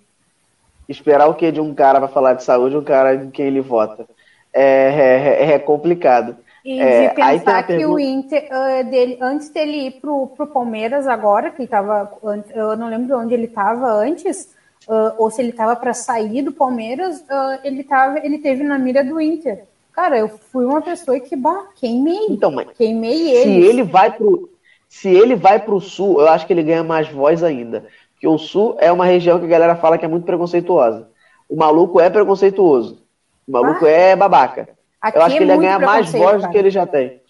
Esperar o que de um cara pra falar de saúde, um cara em quem ele vota. É, é, é complicado. E É, de pensar que pergunta- o Inter, ah, dele, antes dele ir pro, pro Palmeiras agora, que ele tava, eu não lembro onde ele estava antes, ah, ou se ele estava para sair do Palmeiras, ah, ele, tava, ele teve na mira do Inter. Cara, eu fui uma pessoa que, bah, queimei, Então, mas queimei se ele. ele vai pro se ele vai pro sul, eu acho que ele ganha mais voz ainda. Porque o sul é uma região que a galera fala que é muito preconceituosa. O maluco é preconceituoso. O maluco Ah. é babaca. Eu acho é que ele ia muito ganhar mais voz do que ele já tem.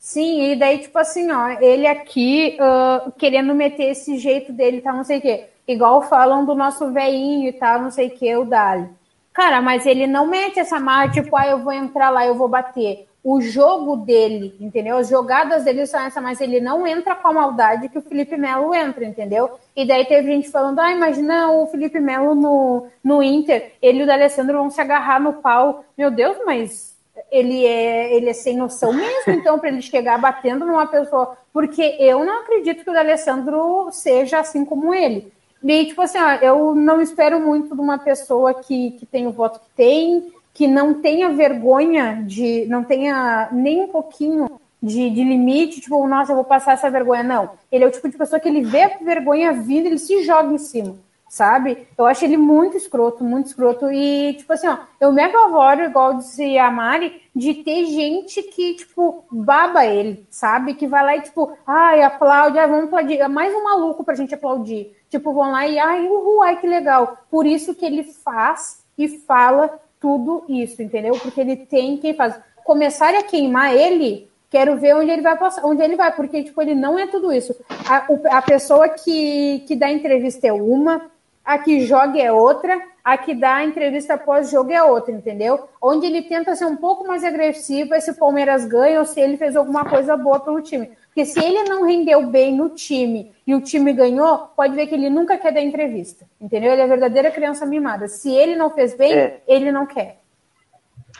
Sim, e daí, tipo assim, ó, ele aqui ah, querendo meter esse jeito dele, tá, não sei o quê. Igual falam do nosso veinho e tal, não sei o quê, o Dali. Cara, mas ele não mete essa marra, tipo, ah, eu vou entrar lá, eu vou bater. O jogo dele, entendeu? As jogadas dele são essa, mas ele não entra com a maldade que o Felipe Melo entra, entendeu? E daí teve gente falando, ah, imagina o Felipe Melo no, no Inter, ele e o D'Alessandro vão se agarrar no pau. Meu Deus, mas ele é, ele é sem noção mesmo, então, para ele chegar batendo numa pessoa. Porque eu não acredito que o D'Alessandro seja assim como ele. E, tipo assim, ó, eu não espero muito de uma pessoa que, que tem o voto que tem, que não tenha vergonha de. não tenha nem um pouquinho de, de limite, tipo, nossa, eu vou passar essa vergonha. Não. Ele é o tipo de pessoa que ele vê a vergonha vindo, ele se joga em cima sabe? Eu acho ele muito escroto, muito escroto. E, tipo assim, ó, eu me apavoro, igual disse a Mari, de ter gente que, tipo, baba ele, sabe? Que vai lá e, tipo, ai, aplaude, ai, vamos aplaudir. É mais um maluco pra gente aplaudir. Tipo, vão lá e, ai, uhul, ai, que legal. Por isso que ele faz e fala tudo isso, entendeu? Porque ele tem quem faz. Começarem a queimar ele, quero ver onde ele vai passar, onde ele vai, porque, tipo, ele não é tudo isso. A, a pessoa que, que dá entrevista é uma, a que joga é outra, a que dá entrevista pós-jogo é outra, entendeu? Onde ele tenta ser um pouco mais agressivo se o Palmeiras ganha ou se ele fez alguma coisa boa pelo time. Porque se ele não rendeu bem no time e o time ganhou, pode ver que ele nunca quer dar entrevista, entendeu? Ele é a verdadeira criança mimada. Se ele não fez bem, É. ele não quer.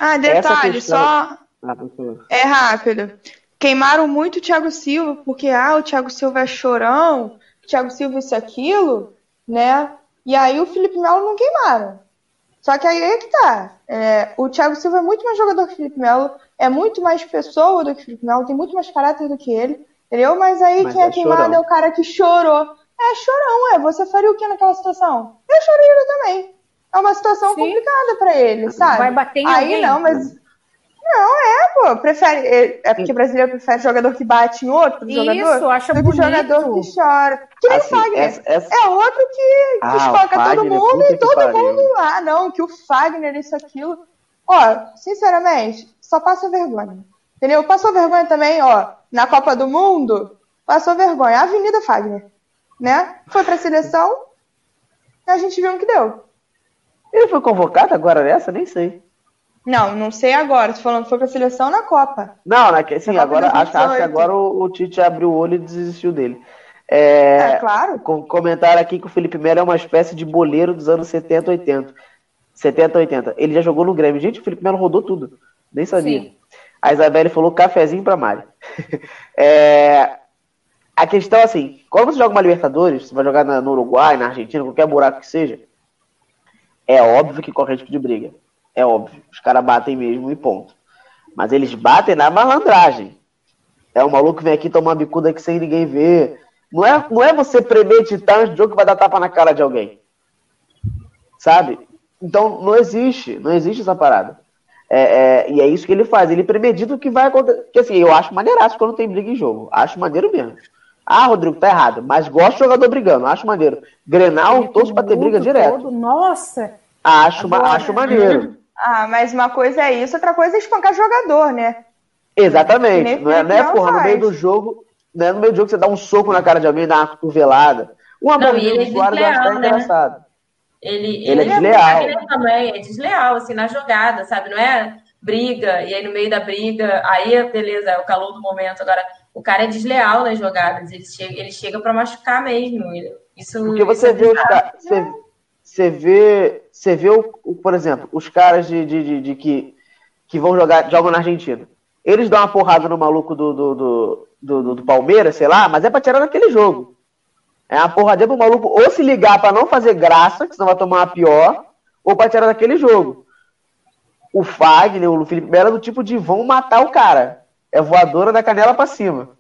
Ah, detalhe, questão- só Ah, é rápido. Queimaram muito o Thiago Silva, porque ah, o Thiago Silva é chorão, o Thiago Silva isso e aquilo, né? E aí o Felipe Melo não queimaram. Só que aí é que tá. É, o Thiago Silva é muito mais jogador que o Felipe Melo, é muito mais pessoa do que o Felipe Melo, tem muito mais caráter do que ele, entendeu? Mas aí Mas quem é, é queimado chorão. é o cara que chorou. É chorão, é. Você faria o que naquela situação? Eu choraria também. É uma situação Sim. complicada pra ele, sabe? Vai bater em Aí alguém. não, mas. Não, é, pô. Prefere. É é porque brasileiro prefere jogador que bate em outro Isso, jogador acha do que jogador que chora. Que nem Assim, o Fagner. essa- essa- É outro que, que Ah, Fagner, todo mundo puta e todo pariu. mundo. Ah, não, que o Fagner, isso, aquilo. Ó, sinceramente, só passa vergonha. Entendeu? Passou vergonha também, ó, na Copa do Mundo. Passou vergonha. A Avenida Fagner. Né? Foi pra seleção. E a gente viu no que deu. Ele foi convocado agora nessa? Nem sei. Não, não sei agora. Tô falando que foi pra seleção na Copa. Não, né, que- sim, Na Copa agora, acho, acho que 2018. agora o, o Tite abriu o olho e desistiu dele. É, É, claro. com comentário aqui que o Felipe Melo é uma espécie de boleiro dos anos 70, 80. 70, 80. Ele já jogou no Grêmio. Gente, o Felipe Melo rodou tudo. Nem sabia. Sim. A Isabelle falou cafezinho pra Mari. É, a questão é assim, quando você joga uma Libertadores, você vai jogar na- no Uruguai, na Argentina, qualquer buraco que seja, é óbvio que corre risco de briga. É óbvio. Os caras batem mesmo e ponto. Mas eles batem na malandragem. É o maluco que vem aqui tomar uma bicuda aqui sem ninguém ver. Não é, não é você premeditar antes do jogo que vai dar tapa na cara de alguém. Sabe? Então não existe. Não existe essa parada. É, é, e é isso que ele faz. Ele premedita o que vai acontecer. Porque assim, eu acho maneiraço quando tem briga em jogo. Acho maneiro mesmo. Ah, Rodrigo, tá errado. Mas gosto de jogador brigando. Acho maneiro. Grenal, torço pra ter briga Tudo direto. todo. Nossa! Acho, ma- acho maneiro. Ah, mas uma coisa é isso, outra coisa é espancar jogador, né? Que Exatamente. Não é, não é porra, no Melo meio faz. do jogo. Não é no meio do jogo que você dá um soco na cara de alguém, dá uma cotovelada. Uma Não, bolinha e é Suárez eu acho até né? engraçado. Ele, Ele é muito desleal. Wagner também, é desleal, assim, na jogada, sabe? Não é briga, e aí no meio da briga, aí beleza, é o calor do momento. Agora, o cara é desleal nas jogadas, ele chega, ele chega pra machucar mesmo. Ele- Isso, Porque isso você é vê os caras. Você, você vê. Você vê, o, o- por exemplo, os caras de, de, de- de que, que vão jogar, jogam na Argentina. Eles dão uma porrada no maluco do, do, do, do, do- Palmeiras, sei lá, mas é pra tirar daquele jogo. É uma porradinha pro maluco ou se ligar pra não fazer graça, que senão vai tomar uma pior, ou pra tirar daquele jogo. O Fagner, o Felipe Melo é do tipo de vão matar o cara. É voadora da canela pra cima.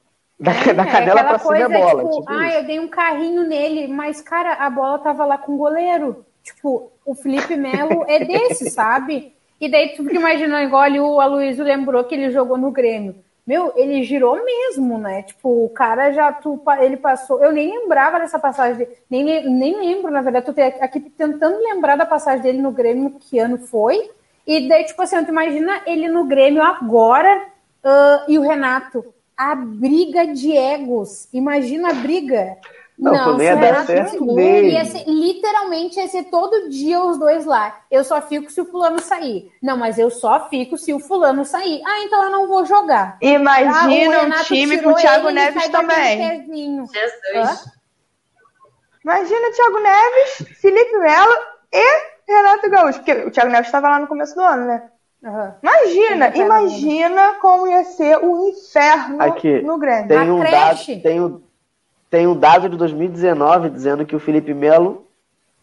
Da, da É, canela aquela pra cima é bola. tipo, tipo ah, isso. eu dei um carrinho nele, mas, cara, a bola tava lá com o goleiro. Tipo, o Felipe Melo é desse, sabe? E daí tu fica imaginando, igual ali o Aloysio lembrou que ele jogou no Grêmio. Meu, ele girou mesmo, né? Tipo, o cara já, tu, ele passou. Eu nem lembrava dessa passagem, nem, nem lembro, na verdade, tô aqui tentando lembrar da passagem dele no Grêmio, que ano foi. E daí, tipo assim, tu imagina ele no Grêmio agora ah, e o Renato. A briga de egos. Imagina a briga. Não, também se ia o dar Renato certo ia ser- literalmente ia ser todo dia os dois lá. Eu só fico se o fulano sair. Não, mas eu só fico se o fulano sair. Ah, então eu não vou jogar. Ah, o Imagina um Renato time com o Thiago ele, Neves também. Jesus. Imagina o Thiago Neves, Felipe Melo e Renato Gaúcho. Porque o Thiago Neves estava lá no começo do ano, né? Aham. Imagina, imagina como ia ser o inferno Aqui, no Grêmio. Tem um, creche. dado, tem, um, tem um dado de 2019 dizendo que o Felipe Melo,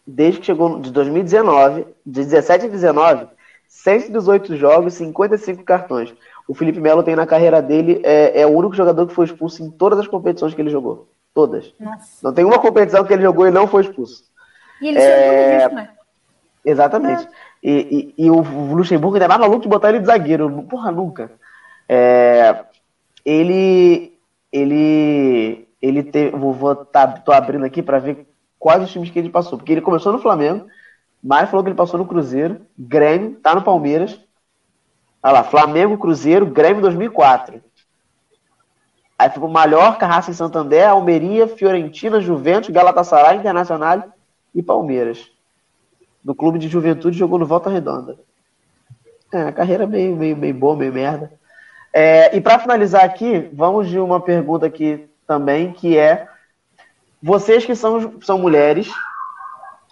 desde que chegou de 2019, de 17 a 19, 118 jogos, 55 cartões. O Felipe Melo tem na carreira dele, é, é o único jogador que foi expulso em todas as competições que ele jogou. Todas. Nossa. Não tem uma competição que ele jogou e não foi expulso. E ele É, disso, né? Exatamente. E, e- e o Luxemburgo ainda é mais maluco de botar ele de zagueiro. Porra, nunca. É, ele. Ele. Ele teve. Vou, vou tá, tô abrindo aqui para ver quais os times que ele passou. Porque ele começou no Flamengo, mas falou que ele passou no Cruzeiro, Grêmio, tá no Palmeiras. Olha lá, Flamengo, Cruzeiro, Grêmio 2004. Aí ficou Raça em Santander, Almeria, Fiorentina, Juventus, Galatasaray, Internacional e Palmeiras do clube de juventude jogou no Volta Redonda. É, a carreira meio, meio, meio boa, meio merda. É, e para finalizar aqui, vamos de uma pergunta aqui também, que é vocês que são, são mulheres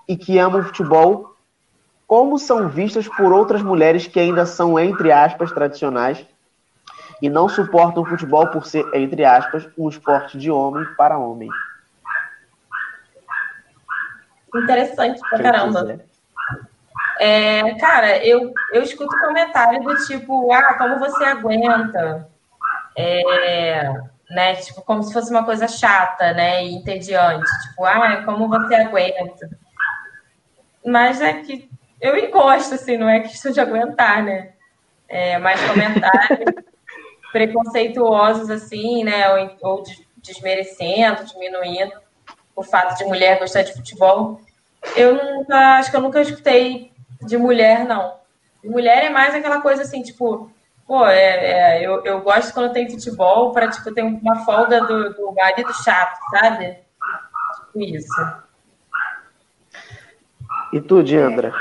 e que amam futebol, como são vistas por outras mulheres que ainda são, entre aspas, tradicionais e não suportam o futebol por ser, entre aspas, um esporte de homem para homem? Interessante pra caramba. É, cara, eu, eu escuto comentário do tipo, ah, como você aguenta? É, né, tipo, como se fosse uma coisa chata, né, e entediante. Tipo, ah, como você aguenta? Mas é que eu encosto, assim, não é questão de aguentar, né? É, mais comentários preconceituosos, assim, né, ou, ou de- desmerecendo, diminuindo o fato de mulher gostar de futebol. Eu nunca, acho que eu nunca escutei de mulher, não. De mulher é mais aquela coisa assim, tipo, pô, é, é, eu, eu gosto quando tem futebol para tipo, ter uma folga do, do marido chato, sabe? Tipo isso. E tu, Diandra?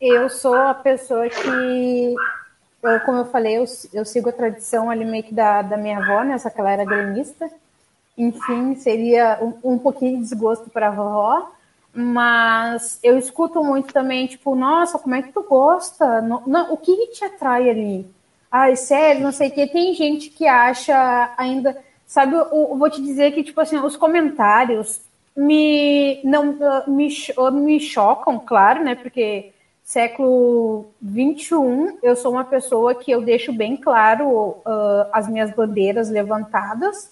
Eu sou a pessoa que, eu, como eu falei, eu, eu sigo a tradição ali meio que da, da minha avó, né? Só que ela era gremista. enfim, seria um, um pouquinho de desgosto para a vovó. Mas eu escuto muito também, tipo, nossa, como é que tu gosta? Não, não, o que te atrai ali? Ai, sério, não sei o que. Tem gente que acha ainda. Sabe, eu, eu vou te dizer que, tipo assim, os comentários me, não, me, me chocam, claro, né? Porque século 21, eu sou uma pessoa que eu deixo bem claro uh, as minhas bandeiras levantadas,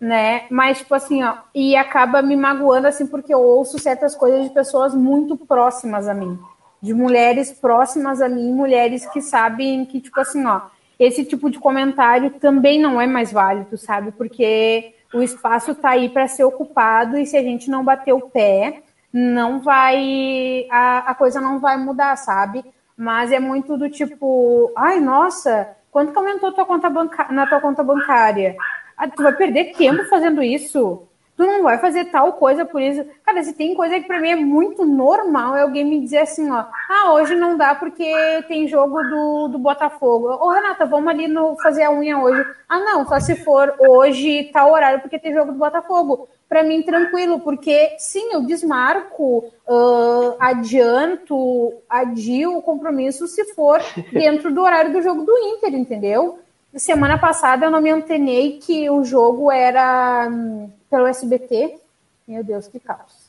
né? Mas, tipo assim, ó, e acaba me magoando, assim, porque eu ouço certas coisas de pessoas muito próximas a mim, de mulheres próximas a mim, mulheres que sabem que, tipo assim, ó, esse tipo de comentário também não é mais válido, sabe? Porque o espaço está aí para ser ocupado e se a gente não bater o pé, não vai. A, a coisa não vai mudar, sabe? Mas é muito do tipo, ai, nossa, quanto que aumentou tua conta banca na tua conta bancária? Ah, tu vai perder tempo fazendo isso? Tu não vai fazer tal coisa por isso. Cara, se tem coisa que para mim é muito normal, é alguém me dizer assim, ó, ah, hoje não dá porque tem jogo do, do Botafogo. Ô, Renata, vamos ali no, fazer a unha hoje. Ah, não, só se for hoje tal horário porque tem jogo do Botafogo. Para mim, tranquilo, porque sim, eu desmarco, uh, adianto, adio o compromisso se for dentro do horário do jogo do Inter, entendeu? Semana passada eu não me antenei que o jogo era hum, pelo SBT. Meu Deus, que caos.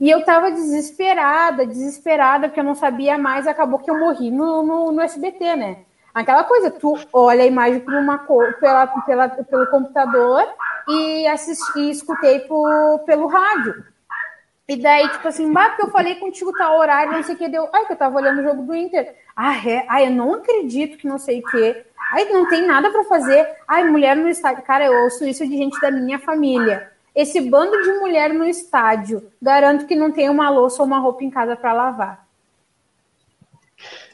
E eu tava desesperada, desesperada, porque eu não sabia mais, acabou que eu morri no, no, no SBT, né? Aquela coisa, tu olha a imagem por uma pela, pela, pelo computador e, assisti, escutei por, pelo rádio. E daí, tipo assim, bah, porque eu falei contigo tal horário, não sei o que, deu. Ai, que eu tava olhando o jogo do Inter. Ah, é? Ai, eu não acredito que não sei o que. Ai, não tem nada para fazer. Ai, mulher no estádio. Cara, eu ouço isso de gente da minha família. Esse bando de mulher no estádio, garanto que não tem uma louça ou uma roupa em casa para lavar.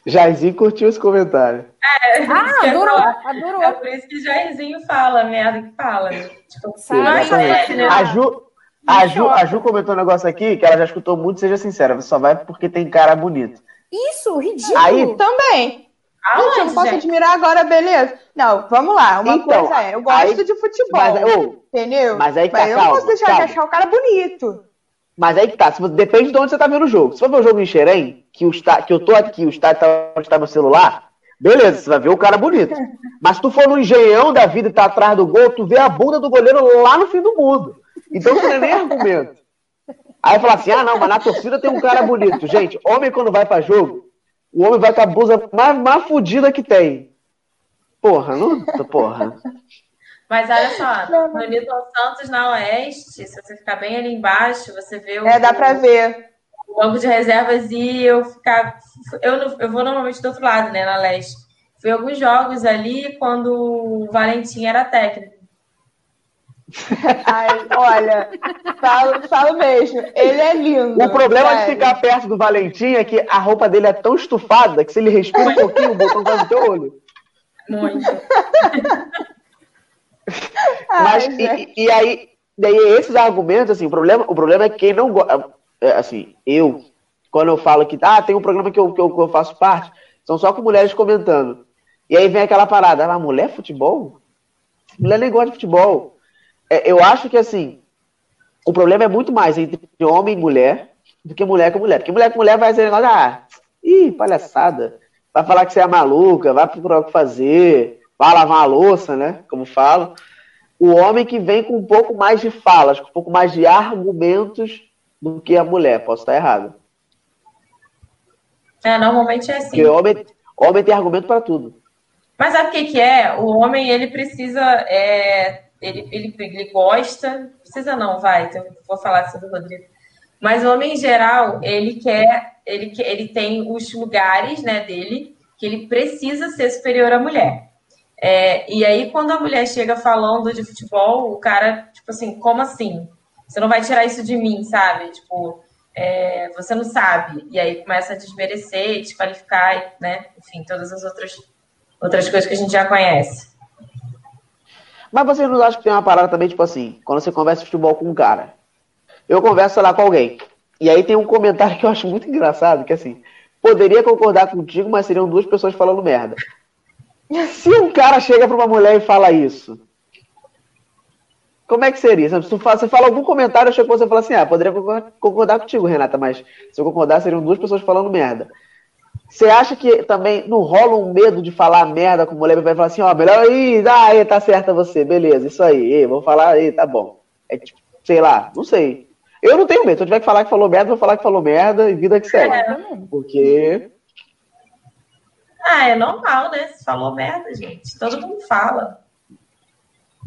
Jairzinho curtiu esse comentário. É, ah, adorou, adorou. É por isso que Jairzinho fala merda que fala. Tipo, Sabe, é, né? A Ju, a, Ju, a Ju comentou um negócio aqui que ela já escutou muito, seja sincera, você só vai porque tem cara bonito. Isso, ridículo. Aí também. Aonde, gente, eu posso gente? admirar agora, beleza? Não, vamos lá. Uma então, coisa é, eu gosto aí, de futebol. Mas, oh, entendeu? Mas aí tá, mas eu calma, não posso deixar calma. de achar o cara bonito. Mas aí que tá, se, depende de onde você tá vendo o jogo. Se for ver o jogo em Xerém, que, o está, que eu tô aqui, o estádio tá onde tá meu celular, beleza, você vai ver o cara bonito. Mas se tu for no engenhão da vida e tá atrás do gol, tu vê a bunda do goleiro lá no fim do mundo. Então não é nem argumento. Aí fala assim: ah, não, mas na torcida tem um cara bonito. Gente, homem quando vai para jogo, o homem vai com a blusa mais, mais fodida que tem. Porra, não. Porra. Mas olha só, no Newton Santos, na Oeste, se você ficar bem ali embaixo, você vê o. É, dá pra ver. O banco de reservas e eu ficar. Eu, eu vou normalmente do outro lado, né, na Leste. Fui alguns jogos ali quando o Valentim era técnico. Ai, olha, falo, falo mesmo, ele é lindo. O problema sério. de ficar perto do Valentim é que a roupa dele é tão estufada que se ele respira um pouquinho, o botão vai no teu olho. Muito. Mas, Ai, e, e, aí, daí esses argumentos, assim, o problema, o problema é que quem não gosta, é, assim, eu, quando eu falo que, ah, tem um programa que eu, que eu, que eu faço parte, são só com mulheres comentando. E aí vem aquela parada, ah, mulher é futebol? Mulher nem gosta de futebol é, eu acho que assim, o problema é muito mais entre homem e mulher do que mulher com mulher. Porque mulher com mulher vai ser negócio, ah, ih, palhaçada. Vai falar que você é maluca, vai procurar o que fazer, vai lavar a louça, né? Como falo. O homem que vem com um pouco mais de falas, com um pouco mais de argumentos do que a mulher. Posso estar errado. É, normalmente é assim. Porque homem, homem tem argumento para tudo. Mas sabe o que, que é? O homem, ele precisa é, ele, ele, ele gosta, precisa não, vai, então vou falar sobre o Rodrigo. Mas o homem em geral, ele quer, ele, ele tem os lugares né, dele que ele precisa ser superior à mulher. É, e aí, quando a mulher chega falando de futebol, o cara, tipo assim, como assim? Você não vai tirar isso de mim, sabe? Tipo, é, você não sabe. E aí começa a desmerecer, desqualificar, né? Enfim, todas as outras, outras coisas que a gente já conhece. Mas vocês não acham que tem uma parada também, tipo assim, quando você conversa futebol com um cara. Eu converso lá com alguém. E aí tem um comentário que eu acho muito engraçado, que assim, poderia concordar contigo, mas seriam duas pessoas falando merda. Se um cara chega pra uma mulher e fala isso, Como é que seria? Se você fala algum comentário, achou que você fala assim, ah, poderia concordar contigo, Renata, mas se eu concordar, seriam duas pessoas falando merda. Você acha que também não rola um medo de falar merda com mulher vai falar assim, ó, melhor aí, ah, aí, tá certa você, beleza, isso aí, vou falar aí, tá bom. É tipo, sei lá, não sei. Eu não tenho medo, se eu tiver que falar que falou merda, vou falar que falou merda e vida que segue. É. Porque. Ah, é normal, né? Se falou merda, gente. Todo mundo fala.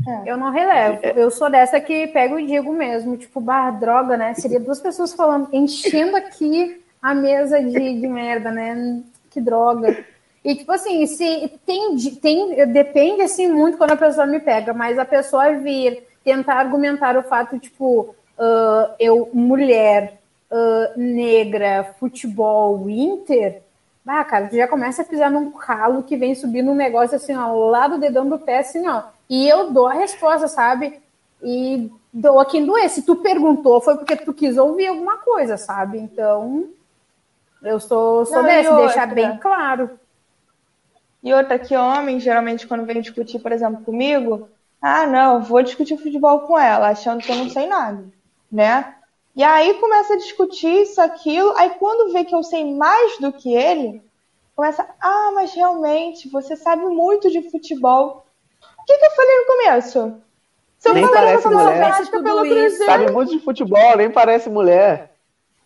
É. Eu não relevo. É. Eu sou dessa que pego e digo mesmo, tipo, barra droga, né? Seria duas pessoas falando, enchendo aqui a mesa de, de merda, né? Que droga. E, tipo assim, se tem, tem, depende, assim, muito quando a pessoa me pega, mas a pessoa vir tentar argumentar o fato, tipo, uh, eu, mulher, uh, negra, futebol, Inter, ah, cara, tu já começa a pisar num calo que vem subindo um negócio assim, ó, lá do dedão do pé, assim, ó. E eu dou a resposta, sabe? E dou a quem doer. Se tu perguntou, foi porque tu quis ouvir alguma coisa, sabe? Então, eu sou, sou Não, desse, deixar bem claro. E outra, que homem, geralmente, quando vem discutir, por exemplo, comigo, ah, não, vou discutir futebol com ela, achando que eu não sei nada, né? E aí começa a discutir isso, aquilo, aí quando vê que eu sei mais do que ele, começa, ah, mas realmente, você sabe muito de futebol. O que, que eu falei no começo? Se eu nem parece mulher. Pelo isso. Sabe muito de futebol, nem parece mulher.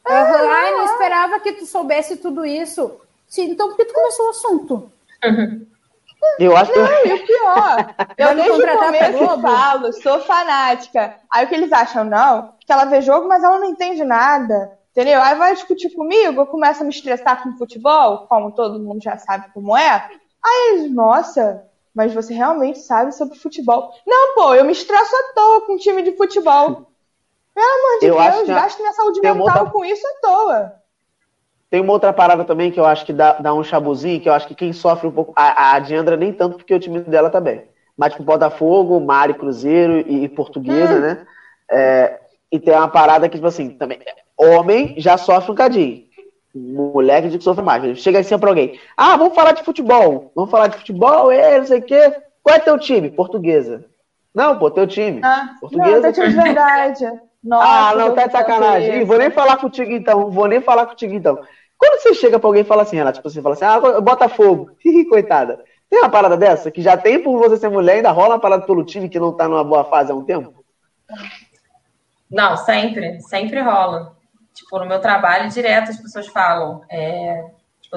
Uhum. Ai, não esperava que tu soubesse tudo isso. Sim, então por que tu começou o assunto? Uhum. Eu acho não, que. E o pior, eu desde o começo falo, sou fanática. Aí o que eles acham, não, que ela vê jogo, mas ela não entende nada. Entendeu? Aí vai discutir comigo, eu começo a me estressar com futebol, como todo mundo já sabe como é. Aí eles, nossa, mas você realmente sabe sobre futebol. Não, pô, eu me estresso à toa com um time de futebol. Pelo amor de eu Deus, gasto minha saúde mental outra... com isso à toa. Tem uma outra parada também que eu acho que dá, dá um chabuzinho, que eu acho que quem sofre um pouco. A, a Diandra nem tanto, porque o time dela também. Tá Mas tipo Botafogo, Mari, Cruzeiro e, e Portuguesa, hum. né? É, e tem uma parada que, tipo assim, também. Homem já sofre um cadinho. Mulher que sofre mais. Chega assim pra alguém. Ah, vamos falar de futebol. Vamos falar de futebol, é, não sei o quê. Qual é teu time? Portuguesa. Não, pô, teu time. Ah, Portuguesa. Não, teu time de verdade. Nossa, ah, não, tá de sacanagem. Ih, vou nem falar contigo então. Vou nem falar contigo então. Quando você chega pra alguém e fala assim, ela, tipo, você fala assim, ah, Botafogo, coitada. Tem uma parada dessa que já tem por você ser mulher, ainda rola uma parada pelo time que não tá numa boa fase há um tempo? Não, sempre, sempre rola. Tipo, no meu trabalho, direto as pessoas falam. É,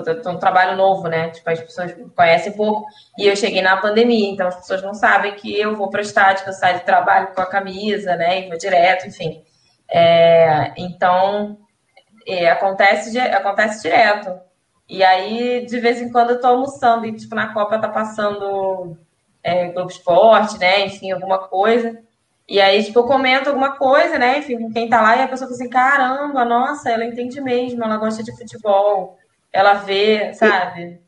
tô um trabalho novo, né? Tipo, as pessoas conhecem pouco. E eu cheguei na pandemia, então as pessoas não sabem que eu vou para o estádio, que eu saio de trabalho com a camisa, né? E vou direto, enfim. É, então, é, acontece, acontece direto. E aí, de vez em quando, eu tô almoçando e, tipo, na Copa tá passando é, Globo Esporte, né? Enfim, alguma coisa. E aí, tipo, eu comento alguma coisa, né? Enfim, com quem tá lá, e a pessoa fala assim, caramba, nossa, ela entende mesmo, ela gosta de futebol, ela vê, sabe?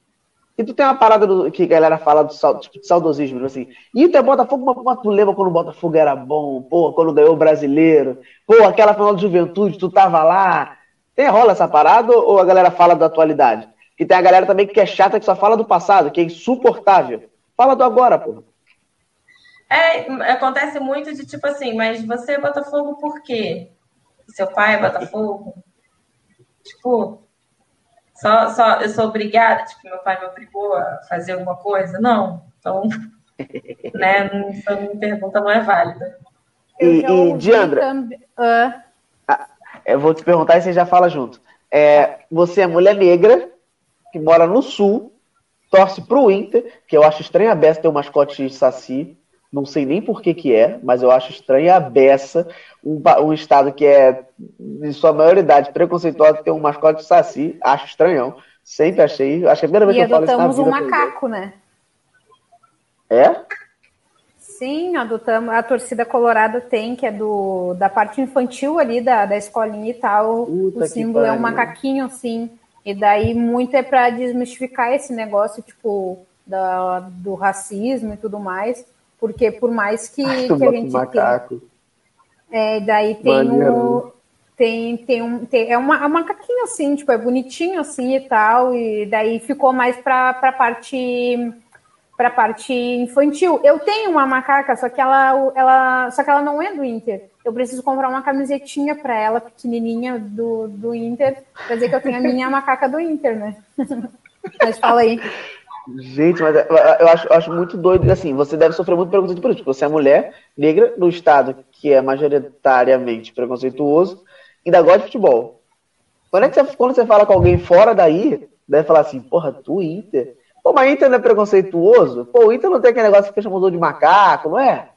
E, e tu tem uma parada do, que a galera fala do tipo, saudosismo, assim. E o teu Botafogo, mas tu lembra quando o Botafogo era bom, pô, quando ganhou o brasileiro, pô, aquela final de juventude, tu tava lá, tem, rola essa parada ou a galera fala da atualidade? E tem a galera também que é chata, que só fala do passado, que é insuportável. Fala do agora, pô. É, acontece muito de tipo assim, mas você é Botafogo por quê? Seu pai é Botafogo? Tipo, só, só eu sou obrigada, tipo, meu pai me obrigou a fazer alguma coisa? Não. Então, né, essa pergunta não é válida. E, e Diandra, uh, eu vou te perguntar e você já fala junto. É, você é mulher negra, que mora no sul, torce pro Inter, que eu acho estranho a beça ter um mascote de saci. Não sei nem por que que é, mas eu acho estranho a beça, um, um estado que é, em sua maioridade, preconceituoso, ter um mascote de saci. Acho estranhão. Sempre achei. Acho que é a primeira vez e que eu falo isso na vida. um macaco, né? É? Sim, adotamos. A torcida colorada tem, que é do, da parte infantil ali da, da escolinha e tal. Puta o símbolo é um macaquinho, assim. E daí muito é para desmistificar esse negócio, tipo, da, do racismo e tudo mais. Porque por mais que, Ai, que a gente macaco. É, daí tem o. Tem, tem um. Tem, é, uma, é um macaquinho assim, tipo, é bonitinho assim e tal. E daí ficou mais para a parte para parte infantil. Eu tenho uma macaca, só que ela, ela, só que ela não é do Inter. Eu preciso comprar uma camisetinha para ela, pequenininha, do, do Inter, para dizer que eu tenho a minha macaca do Inter, né? mas fala aí. Gente, mas eu acho, acho muito doido. Assim, você deve sofrer muito preconceito político. Você é mulher negra no estado que é majoritariamente preconceituoso, ainda gosta de futebol. Quando, é que você, quando você fala com alguém fora daí, deve falar assim, porra, tu Inter? Pô, mas Inter não é preconceituoso? Pô, o Inter não tem aquele negócio que chamou de macaco, não é?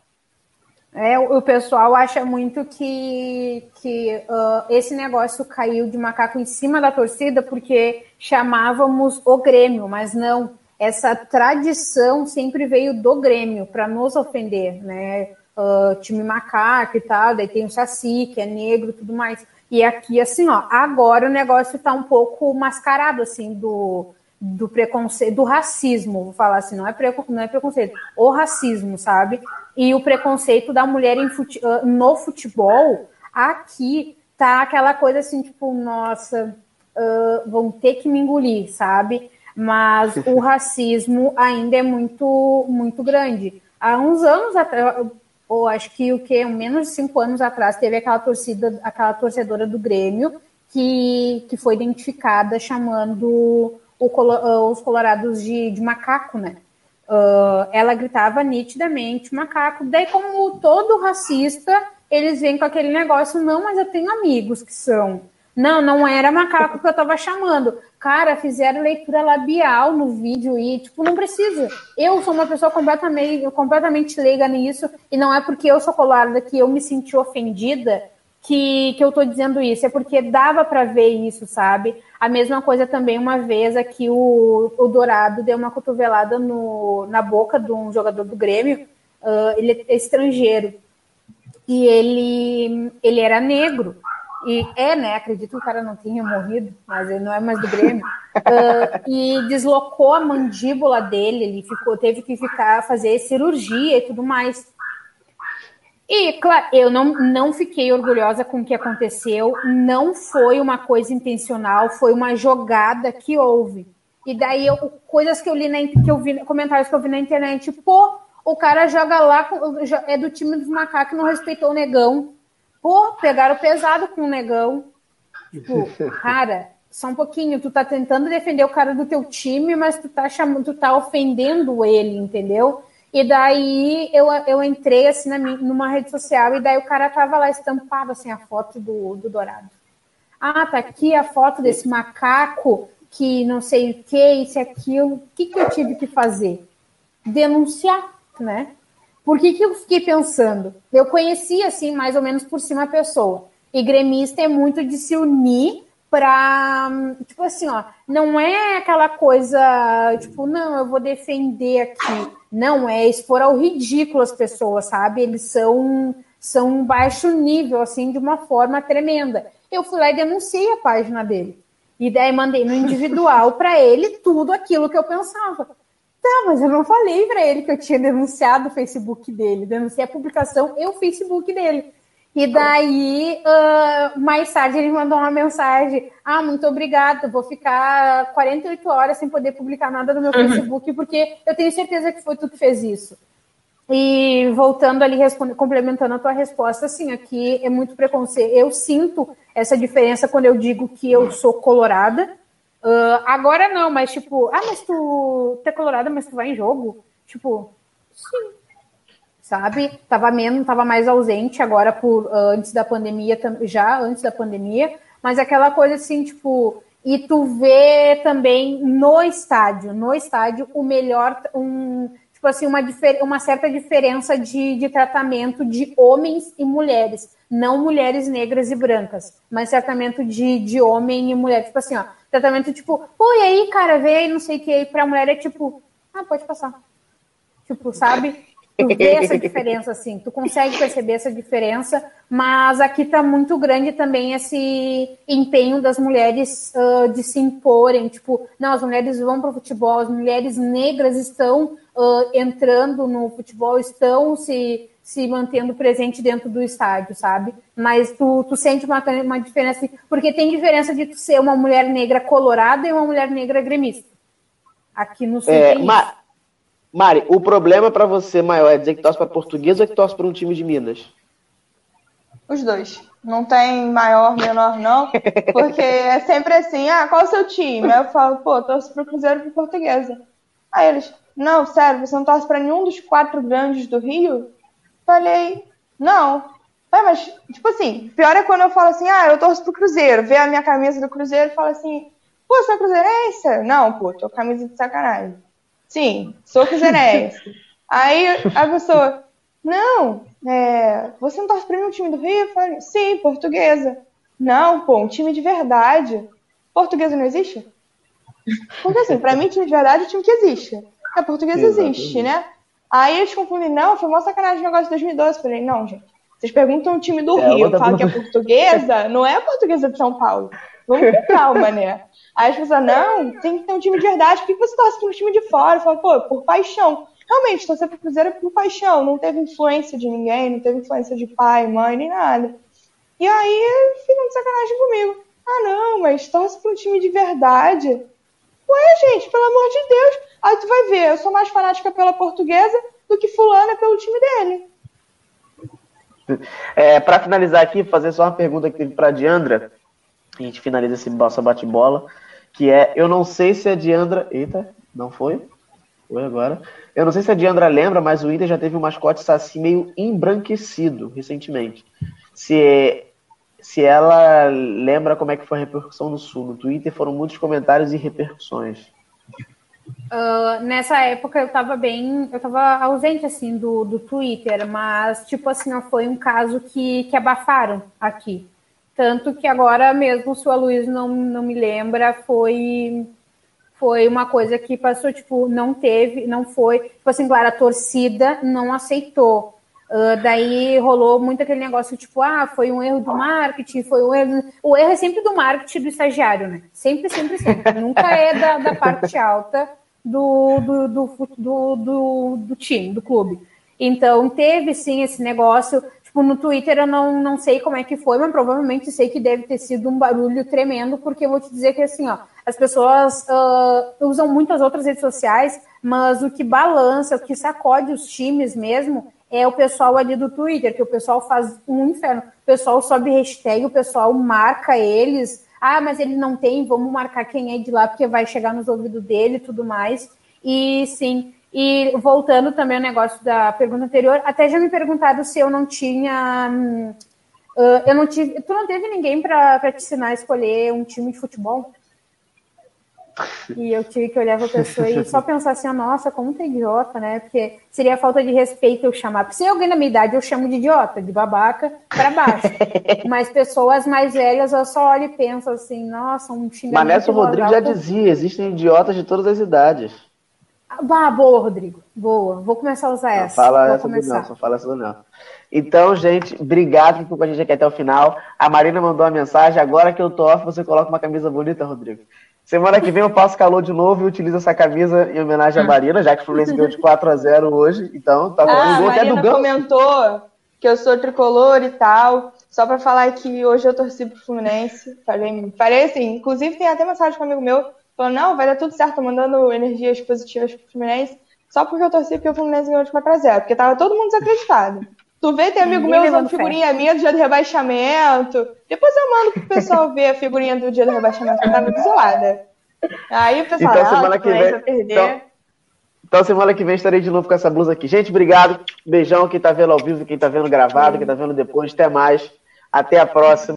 É, o pessoal acha muito que, que uh, esse negócio caiu de macaco em cima da torcida porque chamávamos o Grêmio, mas não. Essa tradição sempre veio do Grêmio para nos ofender, né? Uh, time macaco e tal, daí tem o Saci, que é negro e tudo mais. E aqui, assim, ó, agora o negócio está um pouco mascarado, assim, do, do preconceito, do racismo, vou falar assim, não é, preco, não é preconceito, o racismo, sabe? E o preconceito da mulher fute, ah, no futebol, aqui tá aquela coisa assim, tipo, nossa, uh, vão ter que me engolir, sabe? Mas o racismo ainda é muito, muito grande. Há uns anos atrás, ou acho que o que menos de cinco anos atrás, teve aquela torcida, aquela torcedora do Grêmio que, que foi identificada chamando o, os colorados de, de macaco, né? Uh, ela gritava nitidamente macaco. Daí, como todo racista, eles vêm com aquele negócio, não, mas eu tenho amigos que são. Não, não era macaco que eu tava chamando. Cara, fizeram leitura labial no vídeo e, tipo, não precisa. Eu sou uma pessoa completamente, completamente leiga nisso, e não é porque eu sou colorada que eu me senti ofendida que, que eu tô dizendo isso, é porque dava para ver isso, sabe? A mesma coisa também, uma vez aqui o, o Dourado deu uma cotovelada no, na boca de um jogador do Grêmio, uh, ele é estrangeiro, e ele, ele era negro, e é, né? Acredito que o cara não tenha morrido, mas ele não é mais do Grêmio. Uh, e deslocou a mandíbula dele, ele ficou, teve que ficar fazer cirurgia e tudo mais. E, claro, eu não, não fiquei orgulhosa com o que aconteceu, não foi uma coisa intencional, foi uma jogada que houve. E daí, eu, coisas que eu li na que eu vi, comentários que eu vi na internet, pô, o cara joga lá, é do time dos macacos, não respeitou o negão. Pô, pegaram pesado com o negão. Tipo, cara, só um pouquinho, tu tá tentando defender o cara do teu time, mas tu tá chamando, tu tá ofendendo ele, entendeu? E daí eu, eu entrei assim na minha, numa rede social e daí o cara tava lá estampado assim a foto do, do Dourado. Ah, tá aqui a foto desse macaco que não sei o que, isso e aquilo. O que, que eu tive que fazer? Denunciar, né? Por que, que eu fiquei pensando? Eu conhecia, assim, mais ou menos por cima a pessoa. E gremista é muito de se unir para, tipo assim, ó, não é aquela coisa, tipo, não, eu vou defender aqui não é expor ao ridículo as pessoas, sabe? Eles são são um baixo nível, assim, de uma forma tremenda. Eu fui lá e denunciei a página dele. E daí mandei no individual para ele tudo aquilo que eu pensava. Tá, mas eu não falei para ele que eu tinha denunciado o Facebook dele. Denunciei a publicação e o Facebook dele. E daí, uh, mais tarde, ele mandou uma mensagem: Ah, muito obrigada, vou ficar 48 horas sem poder publicar nada no meu uhum. Facebook, porque eu tenho certeza que foi tu que fez isso. E voltando ali, complementando a tua resposta, assim, aqui é muito preconceito. Eu sinto essa diferença quando eu digo que eu sou colorada. Uh, agora não, mas tipo, ah, mas tu, tu é colorada, mas tu vai em jogo? Tipo, sim, sabe? Tava menos, tava mais ausente agora por antes da pandemia, já antes da pandemia, mas aquela coisa assim, tipo, e tu vê também no estádio, no estádio o melhor um tipo assim, uma, uma certa diferença de, de tratamento de homens e mulheres, não mulheres negras e brancas, mas tratamento de, de homem e mulher, tipo assim, ó, tratamento tipo, pô, e aí, cara, vê não sei o que, aí pra mulher é tipo, ah, pode passar. Tipo, sabe? Tu vê essa diferença, assim, tu consegue perceber essa diferença, mas aqui está muito grande também esse empenho das mulheres uh, de se imporem, tipo, não, as mulheres vão para o futebol, as mulheres negras estão uh, entrando no futebol, estão se, se mantendo presente dentro do estádio, sabe? Mas tu, tu sente uma, uma diferença, porque tem diferença de tu ser uma mulher negra colorada e uma mulher negra gremista. Aqui no sul é, tem mas... Mari, o problema para você maior é dizer que torce para português ou que torce para um time de Minas? Os dois. Não tem maior, menor, não. Porque é sempre assim, ah, qual é o seu time? Aí eu falo, pô, torço pro Cruzeiro e pro Portuguesa. Aí eles, não, sério, você não torce pra nenhum dos quatro grandes do Rio? Falei, não. É, mas, tipo assim, pior é quando eu falo assim, ah, eu torço pro Cruzeiro, vê a minha camisa do Cruzeiro e fala assim, pô, você é cruzeirense? Não, pô, tô camisa de sacanagem. Sim, sou cruzeirense. Aí a pessoa, não, é, você não torce pra nenhum time do Rio? Eu falei, sim, portuguesa. Não, pô, um time de verdade. Portuguesa não existe? Porque assim, pra mim, time de verdade é time que existe. A portuguesa Exatamente. existe, né? Aí eles confundem, não, foi uma sacanagem o negócio de 2012. Eu falei, não, gente. Vocês perguntam o time do é, Rio, eu falo que é portuguesa, não é a portuguesa de São Paulo. Vamos com calma, né? Aí as pessoas, não, tem que ter um time de verdade. Por que você torce para um time de fora? Eu falo, pô, por paixão. Realmente, torcer para o Cruzeiro é por paixão. Não teve influência de ninguém, não teve influência de pai, mãe, nem nada. E aí ficam de sacanagem comigo. Ah, não, mas torce para um time de verdade. Ué, gente, pelo amor de Deus. Aí tu vai ver, eu sou mais fanática pela portuguesa do que fulana pelo time dele. É, para finalizar aqui, fazer só uma pergunta que teve para Diandra. A gente finaliza esse nosso bate-bola. Que é, eu não sei se a Diandra. Eita, não foi? Foi agora. Eu não sei se a Diandra lembra, mas o Inter já teve um mascote saci meio embranquecido recentemente. Se, se ela lembra como é que foi a repercussão no Sul. No Twitter foram muitos comentários e repercussões. Uh, nessa época eu tava bem, eu tava ausente assim do, do Twitter, mas tipo assim, ó, foi um caso que, que abafaram aqui. Tanto que agora mesmo, se o Luiz não, não me lembra, foi foi uma coisa que passou, tipo, não teve, não foi, tipo assim, claro, a torcida não aceitou. Uh, daí rolou muito aquele negócio, tipo, ah, foi um erro do marketing, foi um erro. O erro é sempre do marketing do estagiário, né? Sempre, sempre, sempre. Nunca é da, da parte alta do, do, do, do, do, do time, do clube. Então, teve sim esse negócio. Tipo, no Twitter eu não, não sei como é que foi, mas provavelmente sei que deve ter sido um barulho tremendo, porque eu vou te dizer que assim, ó, as pessoas uh, usam muitas outras redes sociais, mas o que balança, o que sacode os times mesmo é o pessoal ali do Twitter, que o pessoal faz um inferno. O pessoal sobe hashtag, o pessoal marca eles. Ah, mas ele não tem, vamos marcar quem é de lá, porque vai chegar nos ouvidos dele e tudo mais. E sim, e voltando também ao negócio da pergunta anterior, até já me perguntaram se eu não tinha. Uh, eu não tive. Tu não teve ninguém para te ensinar a escolher um time de futebol? E eu tive que olhar para a pessoa e só pensar assim, nossa, como tá idiota, né? Porque seria falta de respeito eu chamar. Se alguém na minha idade eu chamo de idiota, de babaca, para baixo. Mas pessoas mais velhas eu só olho e penso assim, nossa, um xingamento. Manesso Rodrigues já dizia, existem idiotas de todas as idades. Ah, boa, Rodrigo. Boa. Vou começar a usar não essa. Fala Vou essa começar. não, só fala essa não. Então, gente, obrigado por com a gente aqui até o final. A Marina mandou uma mensagem. Agora que eu tô off, você coloca uma camisa bonita, Rodrigo. Semana que vem eu passo calor de novo e utilizo essa camisa em homenagem à Marina, já que o Fluminense ganhou de 4 a 0 hoje. Então, tá ah, gol até do Ganso. comentou que eu sou tricolor e tal. Só para falar que hoje eu torci pro Fluminense. Falei, falei assim, inclusive tem até mensagem com um amigo meu falando, não, vai dar tudo certo, tô mandando energias positivas pro Fluminense. Só porque eu torci porque o Fluminense ganhou de 4 a 0 porque tava todo mundo desacreditado. Tu vê, tem amigo Ninguém meu usando figurinha minha do dia do rebaixamento. Depois eu mando pro pessoal ver a figurinha do dia do rebaixamento, que eu tava isolada. Aí o pessoal, então, semana que vem, perder. Então, então, semana que vem estarei de novo com essa blusa aqui. Gente, obrigado. Beijão quem tá vendo ao vivo, quem tá vendo gravado, quem tá vendo depois. Até mais. Até a próxima.